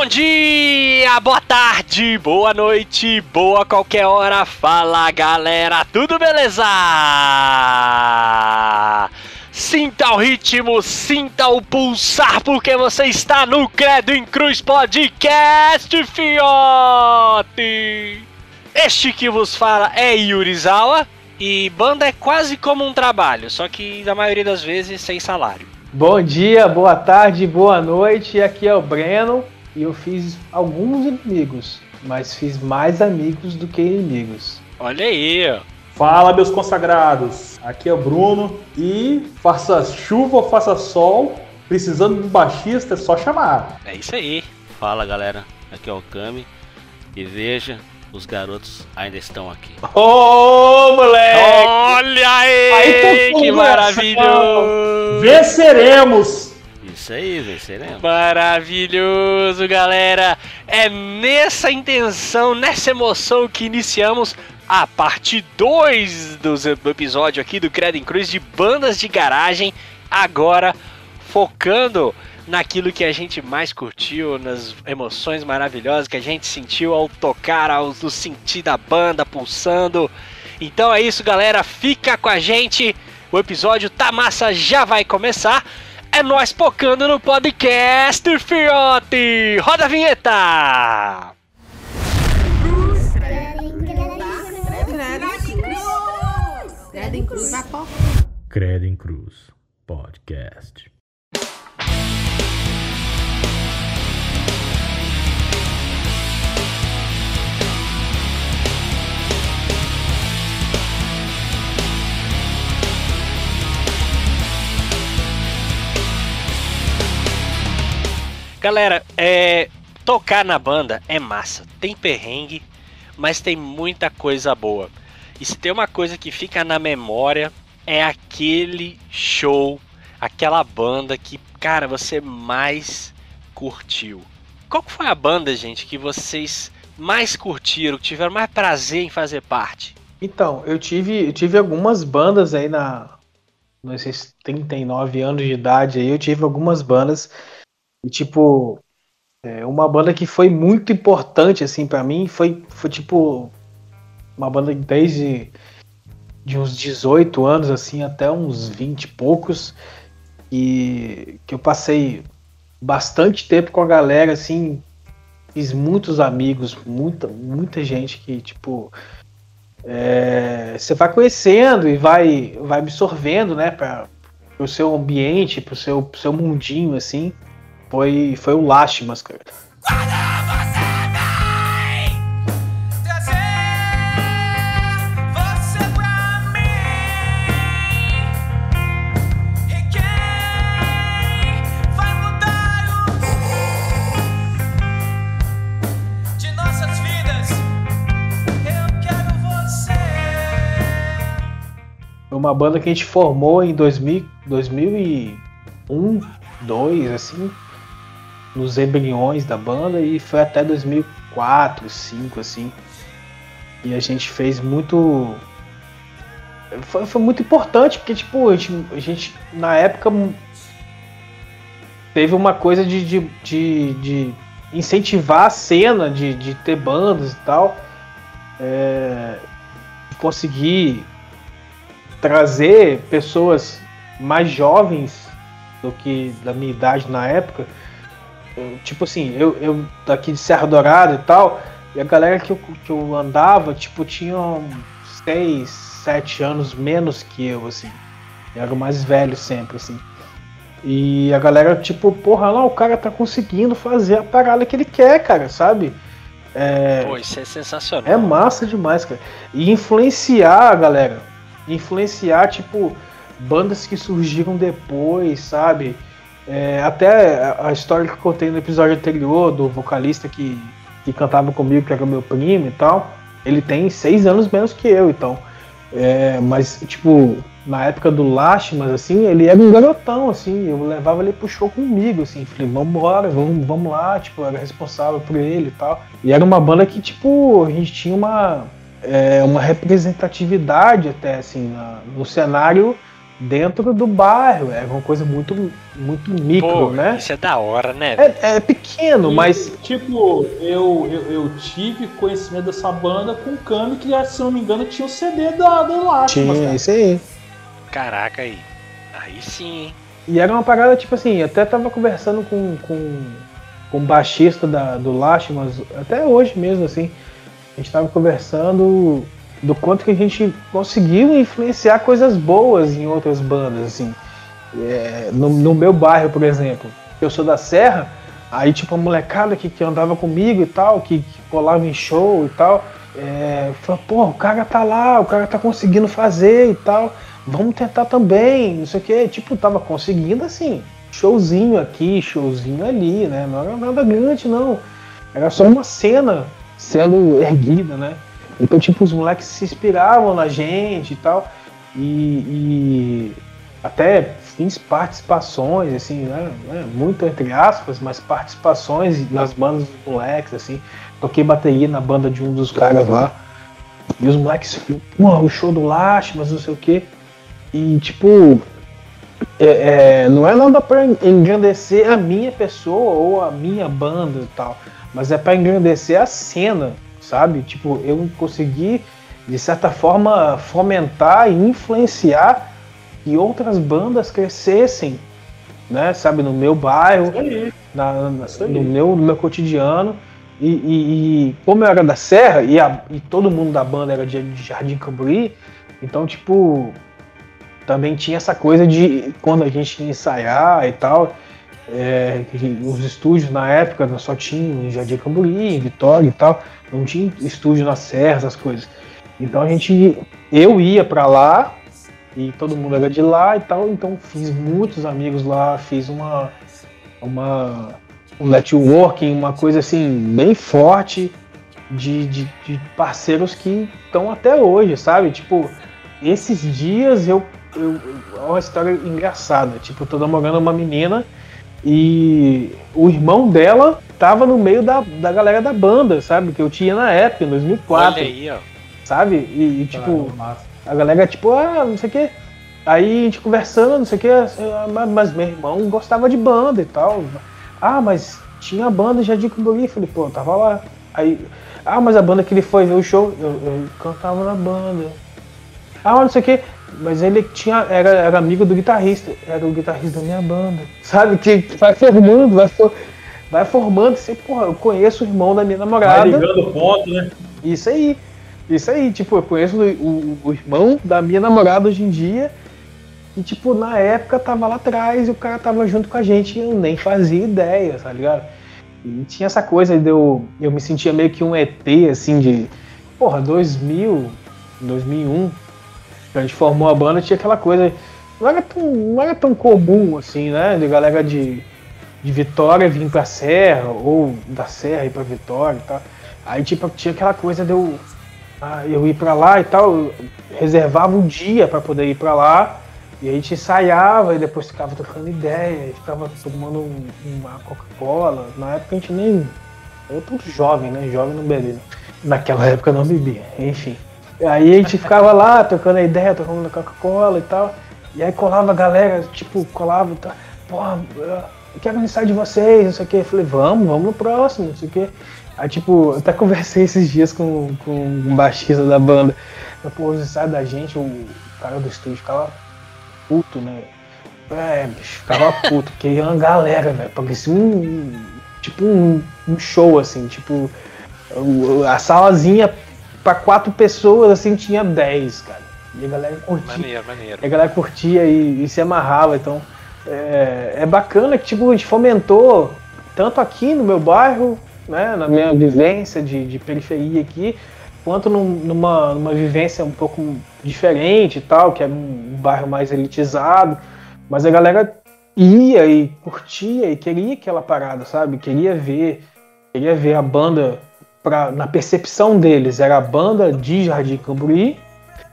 Bom dia, boa tarde, boa noite, boa qualquer hora. Fala galera, tudo beleza? Sinta o ritmo, sinta o pulsar, porque você está no Credo em Cruz Podcast, fiote! Este que vos fala é Yurizawa e banda é quase como um trabalho, só que na maioria das vezes sem salário. Bom dia, boa tarde, boa noite. Aqui é o Breno e eu fiz alguns inimigos, mas fiz mais amigos do que inimigos. Olha aí, ó. Fala, meus consagrados. Aqui é o Bruno e faça chuva ou faça sol, precisando de um baixista é só chamar. É isso aí. Fala galera, aqui é o Kami e veja, os garotos ainda estão aqui. Ô, moleque! Olha aí, Aí tá que bom, maravilhoso! Venceremos! Isso aí, venceremos. Maravilhoso, galera! É nessa intenção, nessa emoção que iniciamos a parte 2 do episódio aqui do Credo em Cruz de bandas de garagem, agora focando naquilo que a gente mais curtiu, nas emoções maravilhosas que a gente sentiu ao tocar, ao sentir da banda pulsando. Então é isso, galera, fica com a gente. O episódio tá massa, já vai começar. É nós focando no podcast, fiote! Roda a vinheta! Credo em cruz vai pó. Credo em Cruz Podcast. Galera, é, tocar na banda é massa. Tem perrengue, mas tem muita coisa boa. E se tem uma coisa que fica na memória, é aquele show, aquela banda que, cara, você mais curtiu. Qual foi a banda, gente, que vocês mais curtiram, que tiveram mais prazer em fazer parte? Então, eu tive, eu tive algumas bandas aí na nesses 39 anos de idade aí, eu tive algumas bandas e tipo é, uma banda que foi muito importante assim para mim foi foi tipo uma banda desde de uns 18 anos assim até uns 20 e poucos e que eu passei bastante tempo com a galera assim fiz muitos amigos muita muita gente que tipo é, você vai conhecendo e vai vai absorvendo né para o seu ambiente para o seu, pro seu mundinho assim foi foi o Lástimas cara. Uma banda que a gente formou em 2000, 2001, 2, assim, nos embriões da banda e foi até 2004, 2005, assim. E a gente fez muito. Foi, foi muito importante, porque, tipo, a gente, a gente na época teve uma coisa de, de, de, de incentivar a cena, de, de ter bandas e tal. É, conseguir trazer pessoas mais jovens do que da minha idade na época. Eu, tipo assim, eu, eu daqui de Serra Dourada e tal, e a galera que eu, que eu andava, tipo, tinha uns 6, 7 anos menos que eu, assim. Eu era o mais velho sempre, assim. E a galera, tipo, porra, não, o cara tá conseguindo fazer a parada que ele quer, cara, sabe? É, Pô, isso é sensacional. é massa demais, cara. E influenciar a galera. Influenciar, tipo, bandas que surgiram depois, sabe? É, até a história que eu contei no episódio anterior do vocalista que, que cantava comigo, que era meu primo e tal. Ele tem seis anos menos que eu, então. É, mas, tipo, na época do Lástimas, assim, ele era um garotão, assim, eu levava ele pro show comigo, assim, falei, vambora, vamos, vamos lá, tipo, era responsável por ele e tal. E era uma banda que, tipo, a gente tinha uma, é, uma representatividade até, assim, na- no cenário dentro do bairro. Era uma coisa muito, muito micro, Pô, né? isso é da hora, né? É, é pequeno, E, mas Tipo, eu, eu, eu tive conhecimento dessa banda com o Kami, que se não me engano tinha o CD da, do Lástimas, tinha cara. isso aí. Caraca aí. Aí sim, hein? E era uma parada, tipo assim, até tava conversando com, com, com o baixista da, do Lástimas, até hoje mesmo, assim. A gente tava conversando do quanto que a gente conseguiu influenciar coisas boas em outras bandas, assim. É, no, no meu bairro, por exemplo, eu sou da Serra, aí tipo a molecada que, que andava comigo e tal, que, que colava em show e tal, é, falou, pô, o cara tá lá, o cara tá conseguindo fazer e tal, vamos tentar também, não sei o que, tipo, tava conseguindo assim, showzinho aqui, showzinho ali, né? Não era nada grande, não. Era só uma cena sendo erguida, né? Então, tipo, os moleques se inspiravam na gente e tal. E, e até fiz participações, assim, né? né, Muito entre aspas, mas participações nas bandas dos moleques, assim. Toquei bateria na banda de um dos caras lá. E os moleques, o show do Lash, mas não sei o quê. E, tipo, é, é, não é nada pra engrandecer a minha pessoa ou a minha banda e tal, mas é pra engrandecer a cena, sabe? Tipo, eu consegui, de certa forma, fomentar e influenciar que outras bandas crescessem, né? Sabe, no meu bairro, na- na- no, meu, no meu cotidiano. E, e- e como eu era da Serra e, a- e todo mundo da banda era de, de Jardim Camburi, então, tipo, também tinha essa coisa de quando a gente ia ensaiar e tal, é, os estúdios na época só tinham em Jardim Camburi, em Vitória e tal, não tinha estúdio na Serra, essas coisas. Então a gente, eu ia pra lá e todo mundo era de lá e tal, então fiz muitos amigos lá, fiz uma uma um networking, uma coisa assim bem forte de, de, de parceiros que estão até hoje, sabe? Tipo, esses dias eu, eu é uma história engraçada. Tipo, eu tô namorando uma menina e o irmão dela tava no meio da, da galera da banda, sabe? Que eu tinha na época, em 2004, Olha aí, ó. sabe? E, e, tipo, a galera, tipo, ah, não sei o quê. Aí a gente conversando, não sei o quê, ah, mas- mas meu irmão gostava de banda e tal. Ah, mas tinha banda já de Cambori. Falei, pô, tava lá. Aí, ah, mas a banda que ele foi ver o show, eu, eu cantava na banda. Ah, mas não sei o quê. Mas ele tinha, era, era amigo do guitarrista, era o guitarrista da minha banda. Sabe? Que vai formando, vai, for- vai formando. Você, porra, eu conheço o irmão da minha Vai namorada. ligando o ponto, né? Isso aí. Isso aí, tipo, eu conheço o, o- o irmão da minha namorada hoje em dia. E, tipo, na época tava lá atrás e o cara tava junto com a gente e eu nem fazia ideia, tá ligado? E tinha essa coisa de eu. Eu me sentia meio que um ET, assim, de. Porra, 2000, 2001. A gente formou a banda, tinha aquela coisa. Não era tão, não era tão comum, assim, né? De galera de, de Vitória vir pra Serra, ou da Serra ir pra Vitória e tal. Aí, tipo, tinha aquela coisa de eu, ah, eu ir pra lá e tal, reservava um dia pra poder ir pra lá, e a gente ensaiava e depois ficava trocando ideia, ficava tomando um- uma Coca-Cola. Na época a gente nem. Eu tudo jovem, né? Jovem não bebia. Naquela época não bebia, enfim. Aí a gente ficava lá, trocando a ideia, trocando Coca-Cola e tal. E aí colava a galera, tipo, colava e tal. Porra, eu quero o ensaio de vocês, não sei o que. Eu falei, vamos, vamos no próximo, não sei o que. Aí, tipo, eu até conversei esses dias com, com um baixista da banda. Eu, Pô, os ensaios da gente, o cara do estúdio ficava puto, né? É, bicho, ficava puto, porque ia uma galera, velho. Parecia um. Tipo um, um show, assim, tipo. A salazinha pra quatro pessoas, assim, tinha dez, cara. E a galera curtia. Maneiro, maneiro. E a galera curtia e, e se amarrava. Então é, é bacana que tipo, a gente fomentou tanto aqui no meu bairro, né, na minha vivência de, de periferia aqui, quanto num- numa, numa vivência um pouco diferente e tal, que é um bairro mais elitizado. Mas a galera ia e curtia e queria aquela parada, sabe? Queria ver, queria ver a banda pra, na percepção deles, era a banda de Jardim Camburi,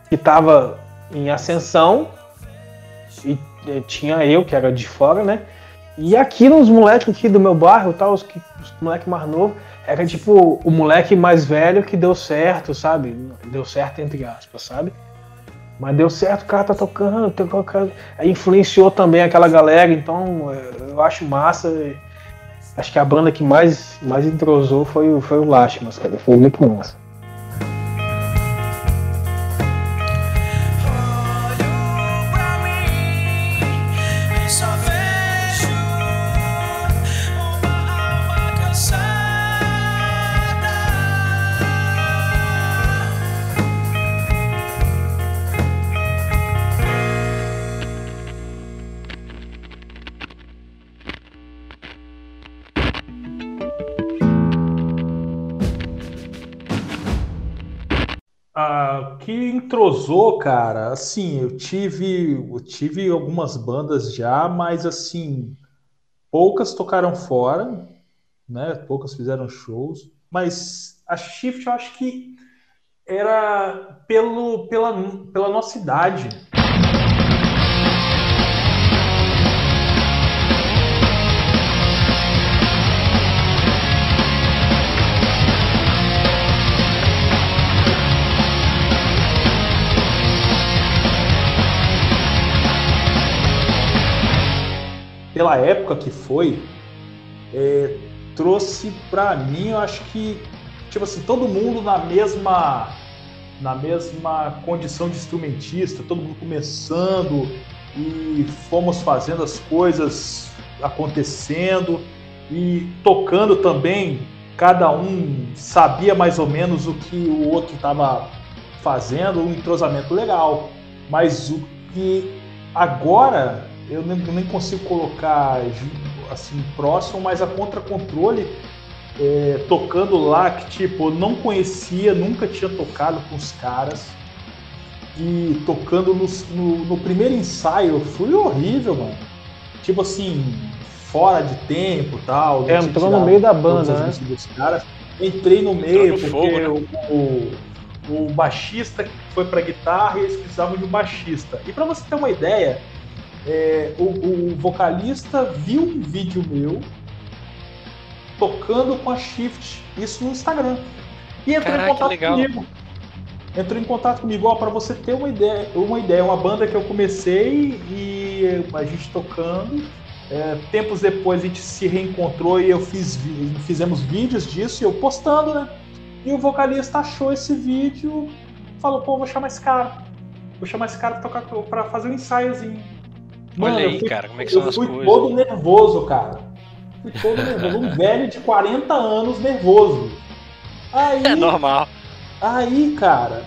que estava em ascensão e eh, tinha eu que era de fora, né? E aqui nos moleques aqui do meu bairro, tal, os, que- os moleques mais novos, era tipo o moleque mais velho que deu certo, sabe? Deu certo entre aspas, sabe? Mas deu certo, o cara tá tocando, tem o cara- aí influenciou também aquela galera, então é, eu acho massa. Acho que a banda que mais, mais entrosou foi, foi o Lástimas, cara. Foi muito massa. Entrosou, cara, assim, eu tive, eu tive algumas bandas já, mas assim, poucas tocaram fora, né? Poucas fizeram shows, mas a Shift eu acho que era pelo, pela, pela nossa idade. Pela época que foi, é, trouxe pra mim, eu acho que, tipo assim, todo mundo na mesma na mesma condição de instrumentista, todo mundo começando e fomos fazendo as coisas acontecendo e tocando também, cada um sabia mais ou menos o que o outro estava fazendo, um entrosamento legal. Mas o que agora eu nem, nem consigo colocar assim próximo, mas a Contra-Controle é, tocando lá que tipo eu não conhecia, nunca tinha tocado com os caras e tocando no, no, no primeiro ensaio foi horrível, mano. Tipo assim, fora de tempo, tal. É, entrou no meio da banda, né? dos caras. Entrei no meio no porque fogo, né? o, o, o baixista foi pra guitarra e eles precisavam de um baixista. E pra você ter uma ideia, é, o, o vocalista viu um vídeo meu tocando com a Shift, isso no Instagram. E entrou Caraca, em contato comigo. Entrou em contato comigo, ó, para você ter uma ideia, uma ideia, uma banda que eu comecei e a gente tocando. É, tempos depois a gente se reencontrou e eu fiz, fizemos vídeos disso e eu postando, né? E o vocalista achou esse vídeo, falou, pô, vou chamar esse cara. Vou chamar esse cara pra, tocar, pra fazer um ensaiozinho. Olha eu aí, fui- cara, como é que eu são as fui coisas. todo nervoso, cara. Fui todo nervoso. Um velho de 40 anos nervoso. Aí, É normal. aí cara,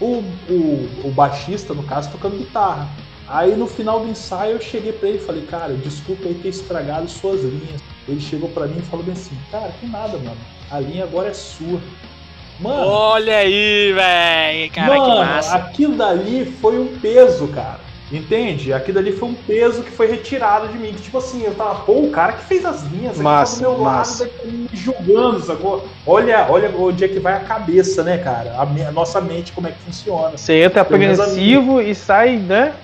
o, o, o baixista, no caso, tocando guitarra. Aí no final do ensaio eu cheguei pra ele e falei, cara, desculpa aí ter estragado suas linhas. Ele chegou pra mim e falou bem assim, cara, que nada, mano. A linha agora é sua. Mano, Olha aí, velho. Cara, que Mano, massa. aquilo dali foi um peso, cara. Entende? Aquilo dali foi um peso que foi retirado de mim. Que, tipo assim, eu tava, pô, o cara que fez as linhas aqui Massa, tá do meu massa. lado, me julgando, sacou? Olha, olha onde é que vai a cabeça, né, cara? A, me- a nossa mente, como é que funciona. Você entra apreensivo e sai, né?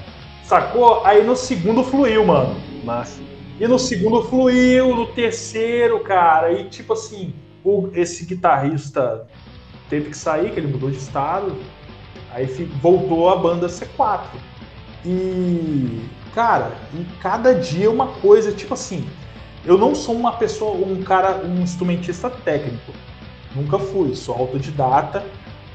Sacou? Aí no segundo fluiu, mano. Massa. E no segundo fluiu, no terceiro, cara. E tipo assim, o- esse guitarrista teve que sair, que ele mudou de estado. Aí voltou a banda C4. E, cara, e cada dia uma coisa, tipo assim, eu não sou uma pessoa, um cara, um instrumentista técnico. Nunca fui, sou autodidata,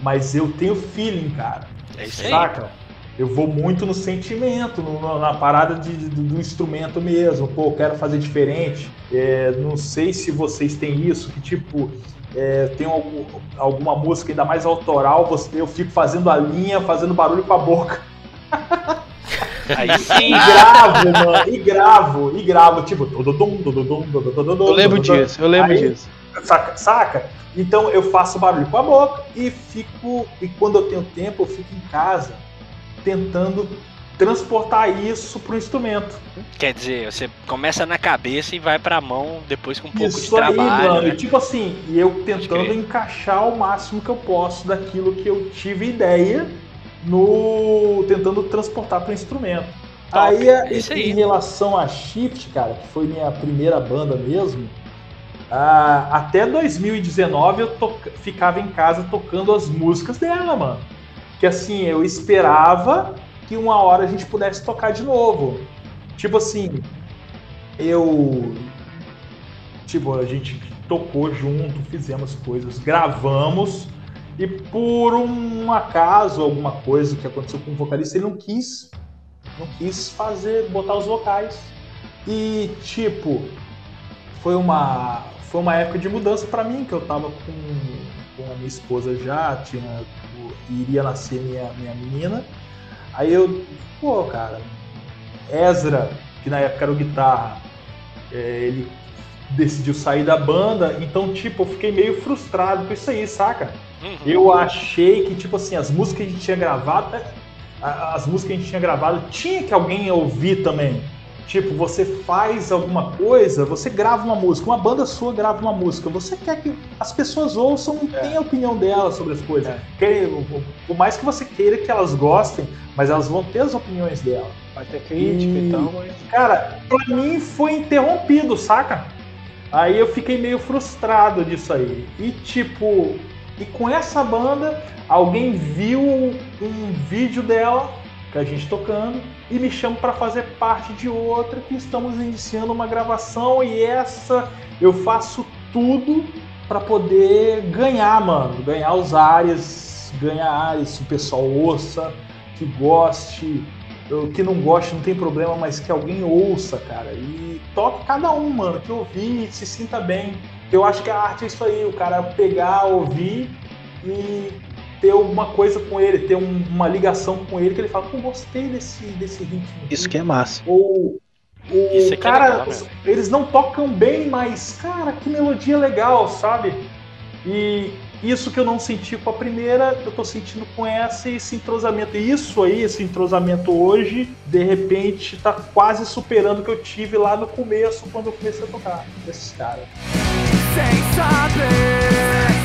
mas eu tenho feeling, cara. É isso aí. Saca? Eu vou muito no sentimento, no- na parada de- do, do instrumento mesmo. Pô, eu quero fazer diferente. É, não sei se vocês têm isso, que tipo, é, tem algum- alguma música ainda mais autoral, você- eu fico fazendo a linha, fazendo barulho com a boca. Aí sim. E gravo, mano, e gravo, e gravo, tipo, dododum, dododum, dododum, Eu lembro disso, eu lembro Aí- disso. Saca, saca? Então eu faço barulho com a boca e fico. E quando eu tenho tempo, eu fico em casa tentando transportar isso pro instrumento. Quer dizer, você começa na cabeça e vai pra mão depois com um pouco de isso aí, trabalho. mano. né? Tipo assim, e eu tentando encaixar o máximo que eu posso daquilo que eu tive ideia no. tentando transportar pro instrumento. Top, Aí, é isso aí. em relação a Shift, cara, que foi minha primeira banda mesmo, ah, até 2019 eu to- ficava em casa tocando as músicas dela, mano. que assim, eu esperava que uma hora a gente pudesse tocar de novo. Tipo assim, eu. Tipo, a gente tocou junto, fizemos coisas, gravamos, e por um acaso, alguma coisa que aconteceu com o vocalista, ele não quis. Não quis fazer, botar os vocais. E tipo, foi uma. Foi uma época de mudança pra mim, que eu tava com, com a minha esposa já, tinha, iria nascer minha, minha menina. Aí eu, pô, cara, Ezra, que na época era o guitarra, é, ele decidiu sair da banda, então, tipo, eu fiquei meio frustrado com isso aí, saca? Uhum. Eu achei que, tipo assim, as músicas que a gente tinha gravado, é, as músicas que a gente tinha gravado, tinha que alguém ouvir também. Tipo, você faz alguma coisa, você grava uma música, uma banda sua grava uma música, você quer que as pessoas ouçam e tenham a opinião delas sobre as coisas. É. Que- por mais que você queira que elas gostem, mas elas vão ter as opiniões delas. Vai ter crítica E- e tal, mas. Cara, pra mim foi interrompido, saca? Aí eu fiquei meio frustrado disso aí. E tipo, e com essa banda, alguém viu um vídeo dela, que a gente tocando, e me chama pra fazer parte de outra que estamos iniciando uma gravação e essa eu faço tudo pra poder ganhar, mano, ganhar os áreas, ganhar áreas, o pessoal ouça, que goste, que não goste, não tem problema, mas que alguém ouça, cara. E toque cada um, mano, que ouvir, se sinta bem. Eu acho que a arte é isso aí, o cara pegar, ouvir e ter alguma coisa com ele, ter um- uma ligação com ele, que ele fala, pô, gostei desse, desse ritmo. Isso que é massa. Ou o Isso aqui é cara, né? eles não tocam bem, mas, cara, que melodia legal, sabe? E isso que eu não senti com a primeira, eu tô sentindo com essa e esse entrosamento. E isso aí, esse entrosamento hoje, de repente, tá quase superando o que eu tive lá no começo, quando eu comecei a tocar desses caras. Sem saber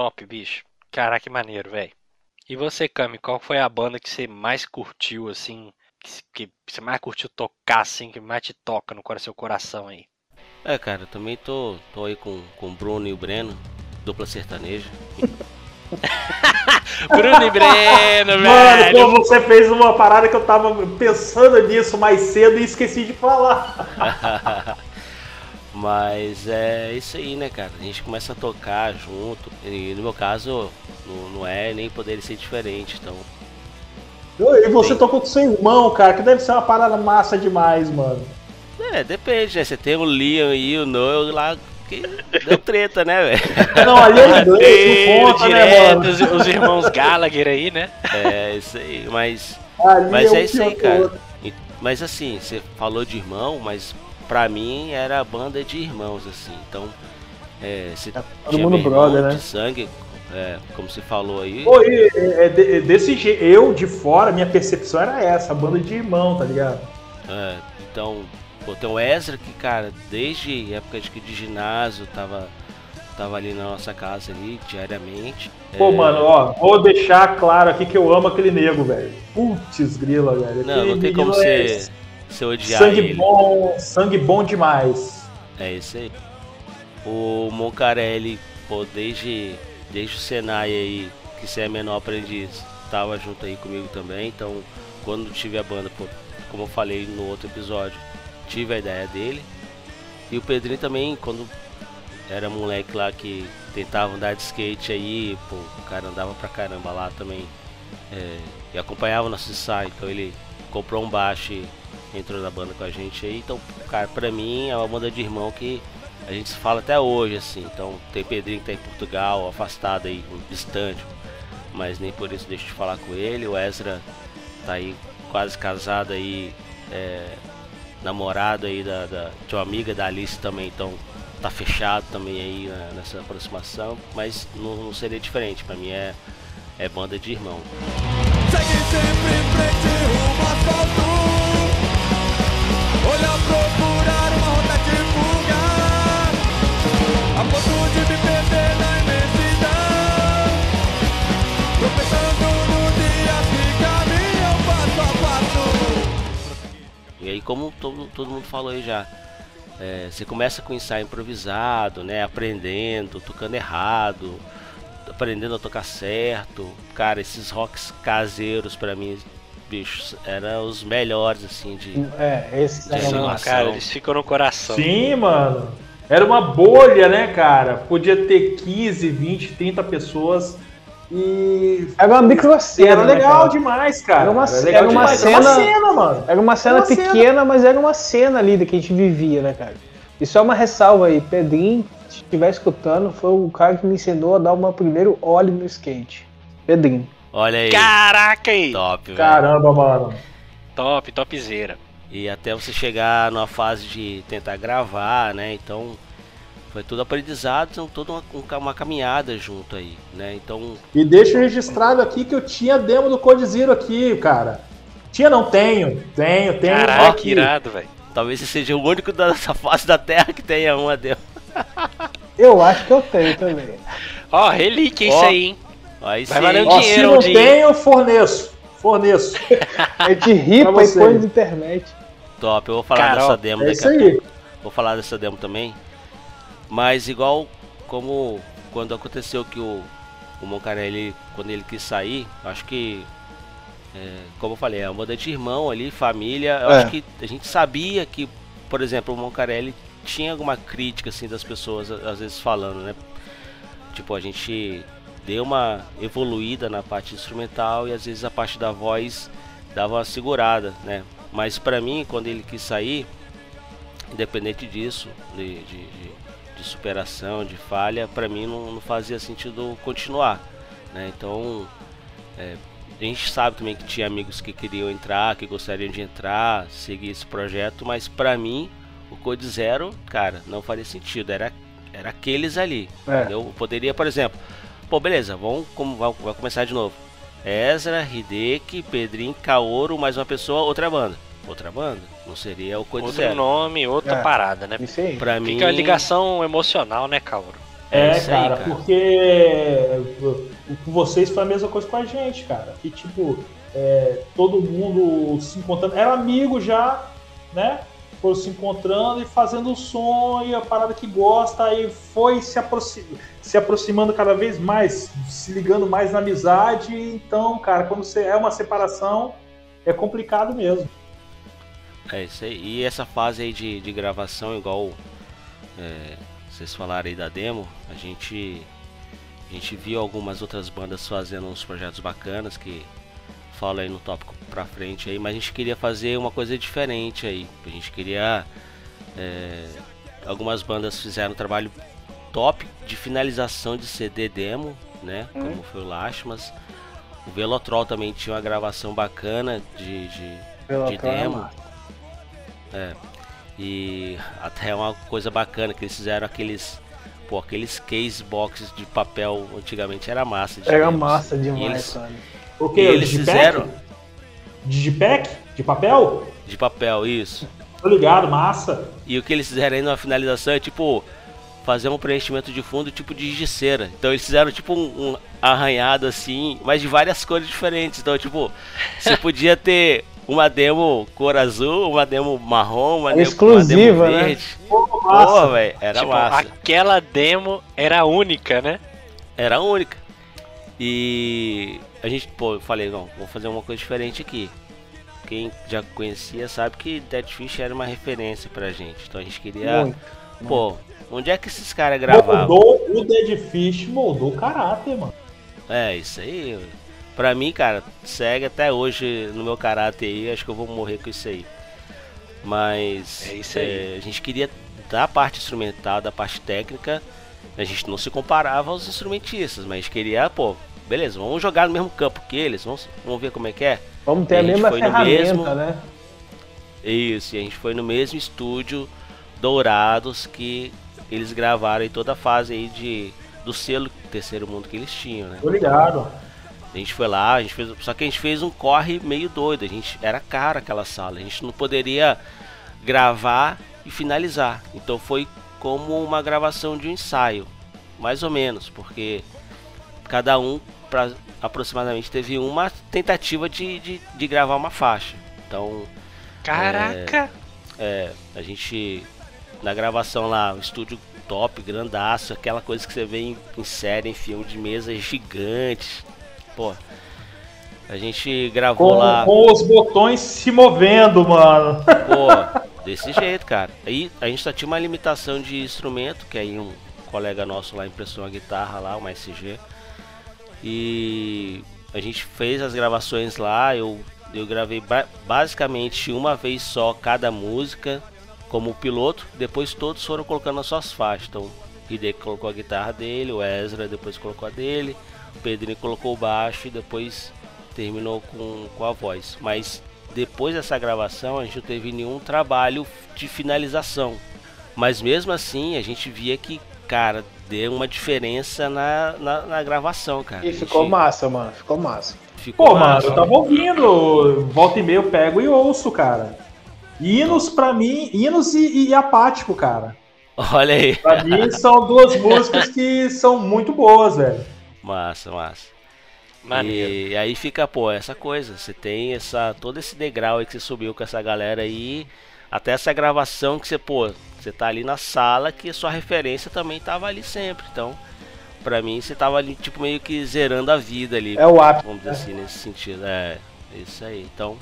Top, bicho. Caraca, que maneiro, velho. E você, Cami, qual foi a banda que você mais curtiu, assim, que, que você mais curtiu tocar, assim, que mais te toca no seu coração aí? É, cara, eu também tô, tô aí com, com o Bruno e o Breno, dupla sertaneja. Bruno e Breno, Mano, velho. pô, você fez uma parada que eu tava pensando nisso mais cedo e esqueci de falar. Mas é isso aí, né, cara? A gente começa a tocar junto. E no meu caso, não, não é nem poder ser diferente. Então, E você Sim. tocou com seu irmão, cara, que deve ser uma parada massa demais, mano. é, depende, né? Você tem o Liam e o Noel lá que deu treta, né, velho? Não, ali é inglês, não conta, né, direto, mano? os, os irmãos Gallagher aí, né? É, isso aí. Mas, Ali mas um é isso aí, cara. Mas assim, você falou de irmão, mas pra mim era a banda de irmãos, assim. Então, é, você todo tinha mundo meu irmão brother, né? de sangue, é, como você falou aí. Pô, e, é, é desse jeito, eu de fora, minha percepção era essa, banda de irmão, tá ligado? É, então, pô, tem o Ezra que, cara, desde época de, de ginásio, tava, tava ali na nossa casa ali, diariamente. Pô, É, mano, ó, vou deixar claro aqui que eu amo aquele nego, velho. Putz, grila, velho. Não, Aquele não tem como é você, você odiar Sangue ele. bom, sangue bom demais. É isso aí. O Moncarelli, pô, desde, desde o Senai aí, que você é menor aprendiz, tava junto aí comigo também. Então, quando tive a banda, pô, como eu falei no outro episódio, tive a ideia dele. E o Pedrinho também, quando era moleque lá que tentava andar de skate aí, pô, o cara andava pra caramba lá também. é, e acompanhava o nosso ensaio, então ele comprou um baixo e entrou na banda com a gente aí. Então, cara, pra mim é uma banda de irmão que a gente se fala até hoje, assim. Então, tem Pedrinho que tá em Portugal, afastado aí, distante, mas nem por isso deixo de falar com ele. O Ezra tá aí quase casado aí, é, namorado aí da, da, de uma amiga da Alice também, então tá fechado também aí né, nessa aproximação, mas não, não seria diferente, pra mim é, é banda de irmão. Segue sempre em frente rumo Olhar procurar uma rota de fuga A ponto de me perder na imensidão Tropeçando no dia que caminham passo a passo E aí, como todo, todo mundo falou aí já, é, você começa com ensaio improvisado, né? Aprendendo, tocando errado, aprendendo a tocar certo. Cara, esses rocks caseiros pra mim, bicho, eram os melhores, assim, de. É, esse De era Não, uma- animação. cara, eles ficam no coração. Sim, mano. Era uma bolha, né, cara? Podia ter 15, 20, 30 pessoas e. Era uma E microcena. era né, legal cara? demais, cara. Era uma- legal era uma demais. Era uma cena- cena, mano. Era uma cena Uma cena. pequena, mas era uma cena ali da que a gente vivia, né, cara? E só uma ressalva aí, Pedrinho, se estiver escutando, foi o cara que me ensinou a dar uma primeiro óleo no skate. Pedrinho. Olha aí, Caraca aí! top, velho. Caramba, mano. Top, topzera. E até você chegar numa fase de tentar gravar, né? Então foi tudo aprendizado, são toda uma, um- uma caminhada junto aí, né? Então E deixa registrado aqui que eu tinha demo do Code Zero aqui, cara. Tinha, não tenho. Tenho, tenho. Caraca, aqui. que irado, velho. talvez você seja o único dessa face da Terra que tenha uma demo. Eu acho que eu tenho também. Ó, relíquia isso Ó. aí, hein? Aí Vai valer um Ó, se dinheiro não um dia. tenho, forneço. Forneço. A gente ripa e põe na internet. Top, eu vou falar Carol, dessa demo É daqui isso a aí. pouco. Vou falar dessa demo também. Mas igual como quando aconteceu que o, o Moncarelli, quando ele quis sair, acho que é, como eu falei, é uma banda de irmão ali, família. Eu É. acho que a gente sabia que, por exemplo, o Moncarelli tinha alguma crítica assim das pessoas às vezes falando, né? Tipo, a gente deu uma evoluída na parte instrumental e às vezes a parte da voz dava uma segurada, né? Mas pra mim, quando ele quis sair, independente disso, de, de, de- de superação, de falha, pra mim não, não fazia sentido continuar, né? Então, é, a gente sabe também que tinha amigos que queriam entrar, que gostariam de entrar, seguir esse projeto, mas pra mim, o Code Zero, cara, não faria sentido, era, era aqueles ali, É. eu poderia, por exemplo, pô, beleza, vamos, como, vai, vai começar de novo. Ezra, Hideki, Pedrinho, Kaoru, mais uma pessoa, outra banda. Outra banda? Não seria o Code Outro Zero. nome, outra É. parada, né? Isso aí. Pra mim. Fica a ligação emocional, né, Cauro? É, isso aí, cara, porque o com vocês foi a mesma coisa com a gente, cara. Que tipo, é, todo mundo se encontrando. Era amigo já, né? Foram se encontrando e fazendo o som e a parada que gosta, aí foi se, aproxi se aproximando cada vez mais, se ligando mais na amizade. Então, cara, quando você é uma separação, é complicado mesmo. É isso aí. E essa fase aí de, de gravação, igual é, vocês falaram aí da demo, a gente, a gente viu algumas outras bandas fazendo uns projetos bacanas que fala aí no tópico pra frente aí, mas a gente queria fazer uma coisa diferente aí. A gente queria. é, algumas bandas fizeram um trabalho top de finalização de CD demo, né? Como foi o Lashmas. O Velotrol também tinha uma gravação bacana de- de, de demo. É. E até uma coisa bacana que eles fizeram aqueles. Pô, aqueles case boxes de papel antigamente era massa. de Era demos. massa E demais, eles, cara. O que? eles Digipack? fizeram Digipack? De papel? de papel, isso. Tô ligado, massa. E o que eles fizeram aí na finalização é tipo fazer um preenchimento de fundo tipo de cera. Então eles fizeram tipo um, um arranhado assim, mas de várias cores diferentes. Então, tipo, você podia ter uma demo cor azul, uma demo marrom, uma, demo, Exclusiva, uma demo né? verde. Pô, massa. Pô, velho, era tipo, massa. aquela demo era única, né? Era única. E a gente, pô, eu falei, não, vou fazer uma coisa diferente aqui. Quem já conhecia sabe que Dead Fish era uma referência pra gente. Então a gente queria, Muito. pô, onde é que esses caras gravavam? Moldou, o Dead Fish moldou o caráter, mano. É, isso aí. Pra mim, cara, segue até hoje no meu caráter aí, acho que eu vou morrer com isso aí. Mas É isso aí. é, a gente queria da parte instrumental, da parte técnica, a gente não se comparava aos instrumentistas, mas queria, pô, beleza, vamos jogar no mesmo campo que eles, vamos, vamos ver como é que é. Vamos ter E a a mesma ferramenta, mesmo. né? Isso, e a gente foi no mesmo estúdio Dourados que eles gravaram aí toda a fase aí de do selo Terceiro Mundo que eles tinham, né? Tô ligado. A gente foi lá, a gente fez, só que a gente fez um corre meio doido, a gente era caro aquela sala, a gente não poderia gravar e finalizar. Então foi como uma gravação de um ensaio, mais ou menos, porque cada um pra, aproximadamente teve uma tentativa de, de, de gravar uma faixa. Então Caraca! é, a gente na gravação lá, o estúdio top, grandaço, aquela coisa que você vê em, em série, em filme de mesa gigantes. Pô, a gente gravou Com, lá, com os botões se movendo, mano. pô, desse jeito, cara. Aí a gente só tinha uma limitação de instrumento, que aí um colega nosso lá emprestou uma guitarra lá, uma SG. E a gente fez as gravações lá, eu, eu gravei ba- basicamente uma vez só cada música como piloto, depois todos foram colocando as suas faixas. Então, Hideki colocou a guitarra dele, o Ezra depois colocou a dele, o Pedrinho colocou o baixo e depois terminou com, com a voz. Mas depois dessa gravação a gente não teve nenhum trabalho de finalização. Mas mesmo assim a gente via que, cara, deu uma diferença na, na, na gravação, cara. E A gente ficou massa, mano. Ficou massa. ficou Pô, mano, massa. eu tava ouvindo. Volta e meia eu pego e ouço, cara. Hinos, pra mim, hinos e, e apático, cara. Olha aí. Pra mim são duas músicas que são muito boas, velho. Massa, massa. Maneiro. E aí fica, pô, essa coisa. Você tem essa todo esse degrau aí que você subiu com essa galera aí. Até essa gravação que você, pô, você tá ali na sala que a sua referência também tava ali sempre. Então, pra mim, você tava ali, tipo, meio que zerando a vida ali. É o ápice. Vamos dizer assim, nesse sentido. É, isso aí. Então,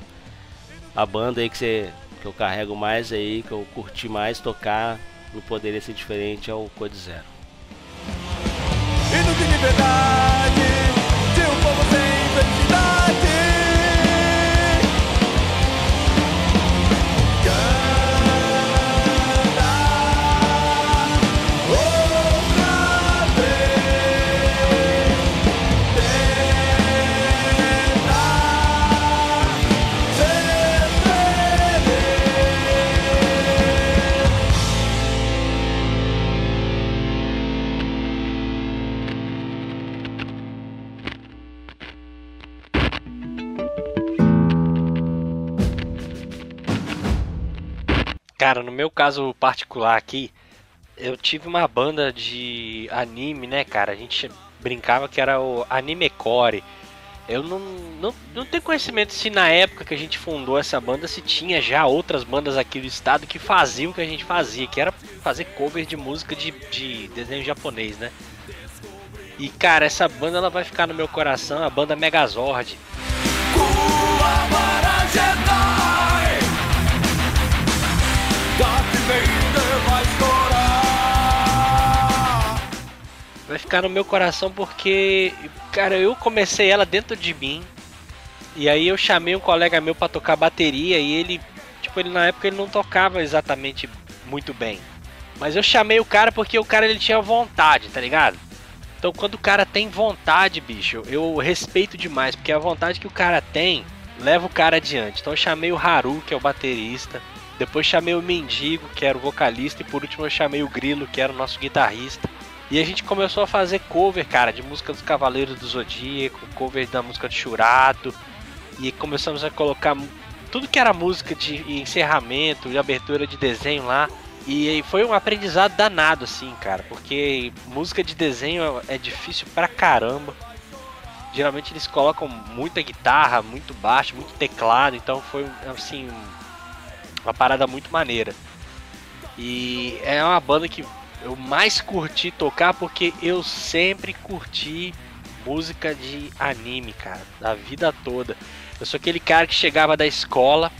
a banda aí que você. Que eu carrego mais aí, que eu curti mais tocar, não poderia ser diferente, é o Code Zero. De liberdade De Cara, no meu caso particular aqui, eu tive uma banda de anime, né, cara? A gente brincava que era o Anime Core. Eu não, não, não tenho conhecimento se na época que a gente fundou essa banda se tinha já outras bandas aqui do estado que faziam o que a gente fazia, que era fazer cover de música de, de desenho japonês, né? E cara, essa banda ela vai ficar no meu coração, a banda Megazord. Kuwabara Jedi vai ficar no meu coração porque, cara, eu comecei ela dentro de mim. E aí eu chamei um colega meu pra tocar bateria e ele, tipo, ele na época ele não tocava exatamente muito bem. Mas eu chamei o cara porque o cara ele tinha vontade, tá ligado? Então quando o cara tem vontade, bicho, eu respeito demais, porque a vontade que o cara tem leva o cara adiante. Então eu chamei o Haru, que é o baterista, depois chamei o Mendigo, que era o vocalista, e por último eu chamei o Grilo, que era o nosso guitarrista. E a gente começou a fazer cover, cara, de música dos Cavaleiros do Zodíaco, cover da música de Churato. E começamos a colocar tudo que era música de encerramento, de abertura de desenho lá. E foi um aprendizado danado, assim, cara, porque música de desenho é difícil pra caramba. Geralmente eles colocam muita guitarra, muito baixo, muito teclado, então foi assim uma parada muito maneira. E é uma banda que eu mais curti tocar porque eu sempre curti música de anime, cara, da vida toda. Eu sou aquele cara que chegava da escola,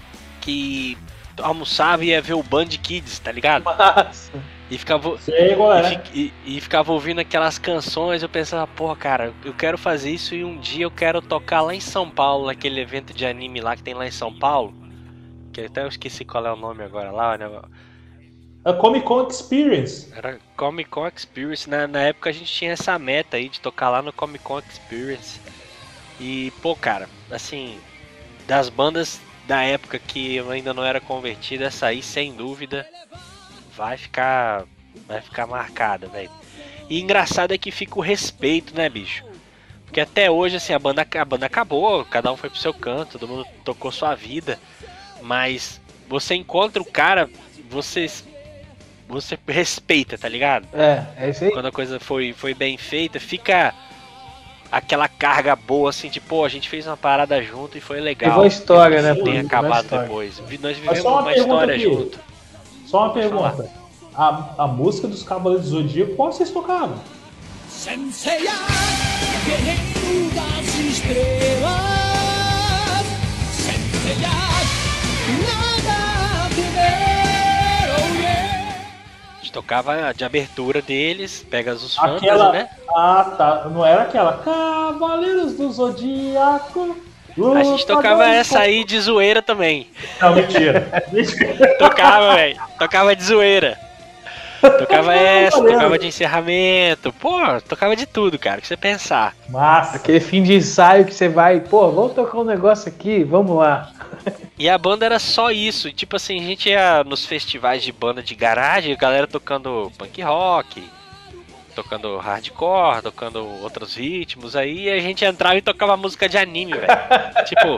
que almoçava e ia ver o Band Kids, tá ligado? Massa. E ficava, Sei e, é. fi- e- e ficava ouvindo aquelas canções, eu pensava, pô, cara, eu quero fazer isso e um dia eu quero tocar lá em São Paulo, naquele evento de anime lá que tem lá em São Paulo. Que até eu esqueci qual é o nome agora lá, né? A Comic Con Experience. Era Comic Con Experience. Na, na época a gente tinha essa meta aí de tocar lá no Comic Con Experience. E, pô, cara, assim, das bandas da época que eu ainda não era convertido, essa aí sem dúvida vai ficar vai ficar marcada, velho. E engraçado é que fica o respeito, né, bicho? Porque até hoje assim a banda a banda acabou, cada um foi pro seu canto, todo mundo tocou sua vida, mas você encontra o cara, você você respeita, tá ligado? É, é isso aí. Quando a coisa foi, foi bem feita, fica aquela carga boa, assim, de, pô, a gente fez uma parada junto e foi legal. Ficou história, mesmo que né, Tem acabado depois. Nós vivemos uma uma, história aqui. junto. Só uma pergunta. A, a música dos Cavaleiros do Zodíaco, qual vocês tocavam? Senseiya, guerreiro das estrelas. Senseiya, tocava de abertura deles, pega os fantasmas, Aquela. né? Ah, tá. Não era aquela. Cavaleiros do Zodíaco. A gente tocava essa aí de zoeira também. Não. Mentira. Tocava, velho. Tocava de zoeira. Tocava essa, Valeu. tocava de encerramento. Pô, tocava de tudo, cara, que você pensar. Massa. Aquele fim de ensaio que você vai, pô, vamos tocar um negócio aqui, vamos lá. E a banda era só isso. e, Tipo assim, a gente ia nos festivais de banda de garagem, a galera tocando punk rock, tocando hardcore, tocando outros ritmos. Aí a gente entrava e tocava música de anime, velho. tipo,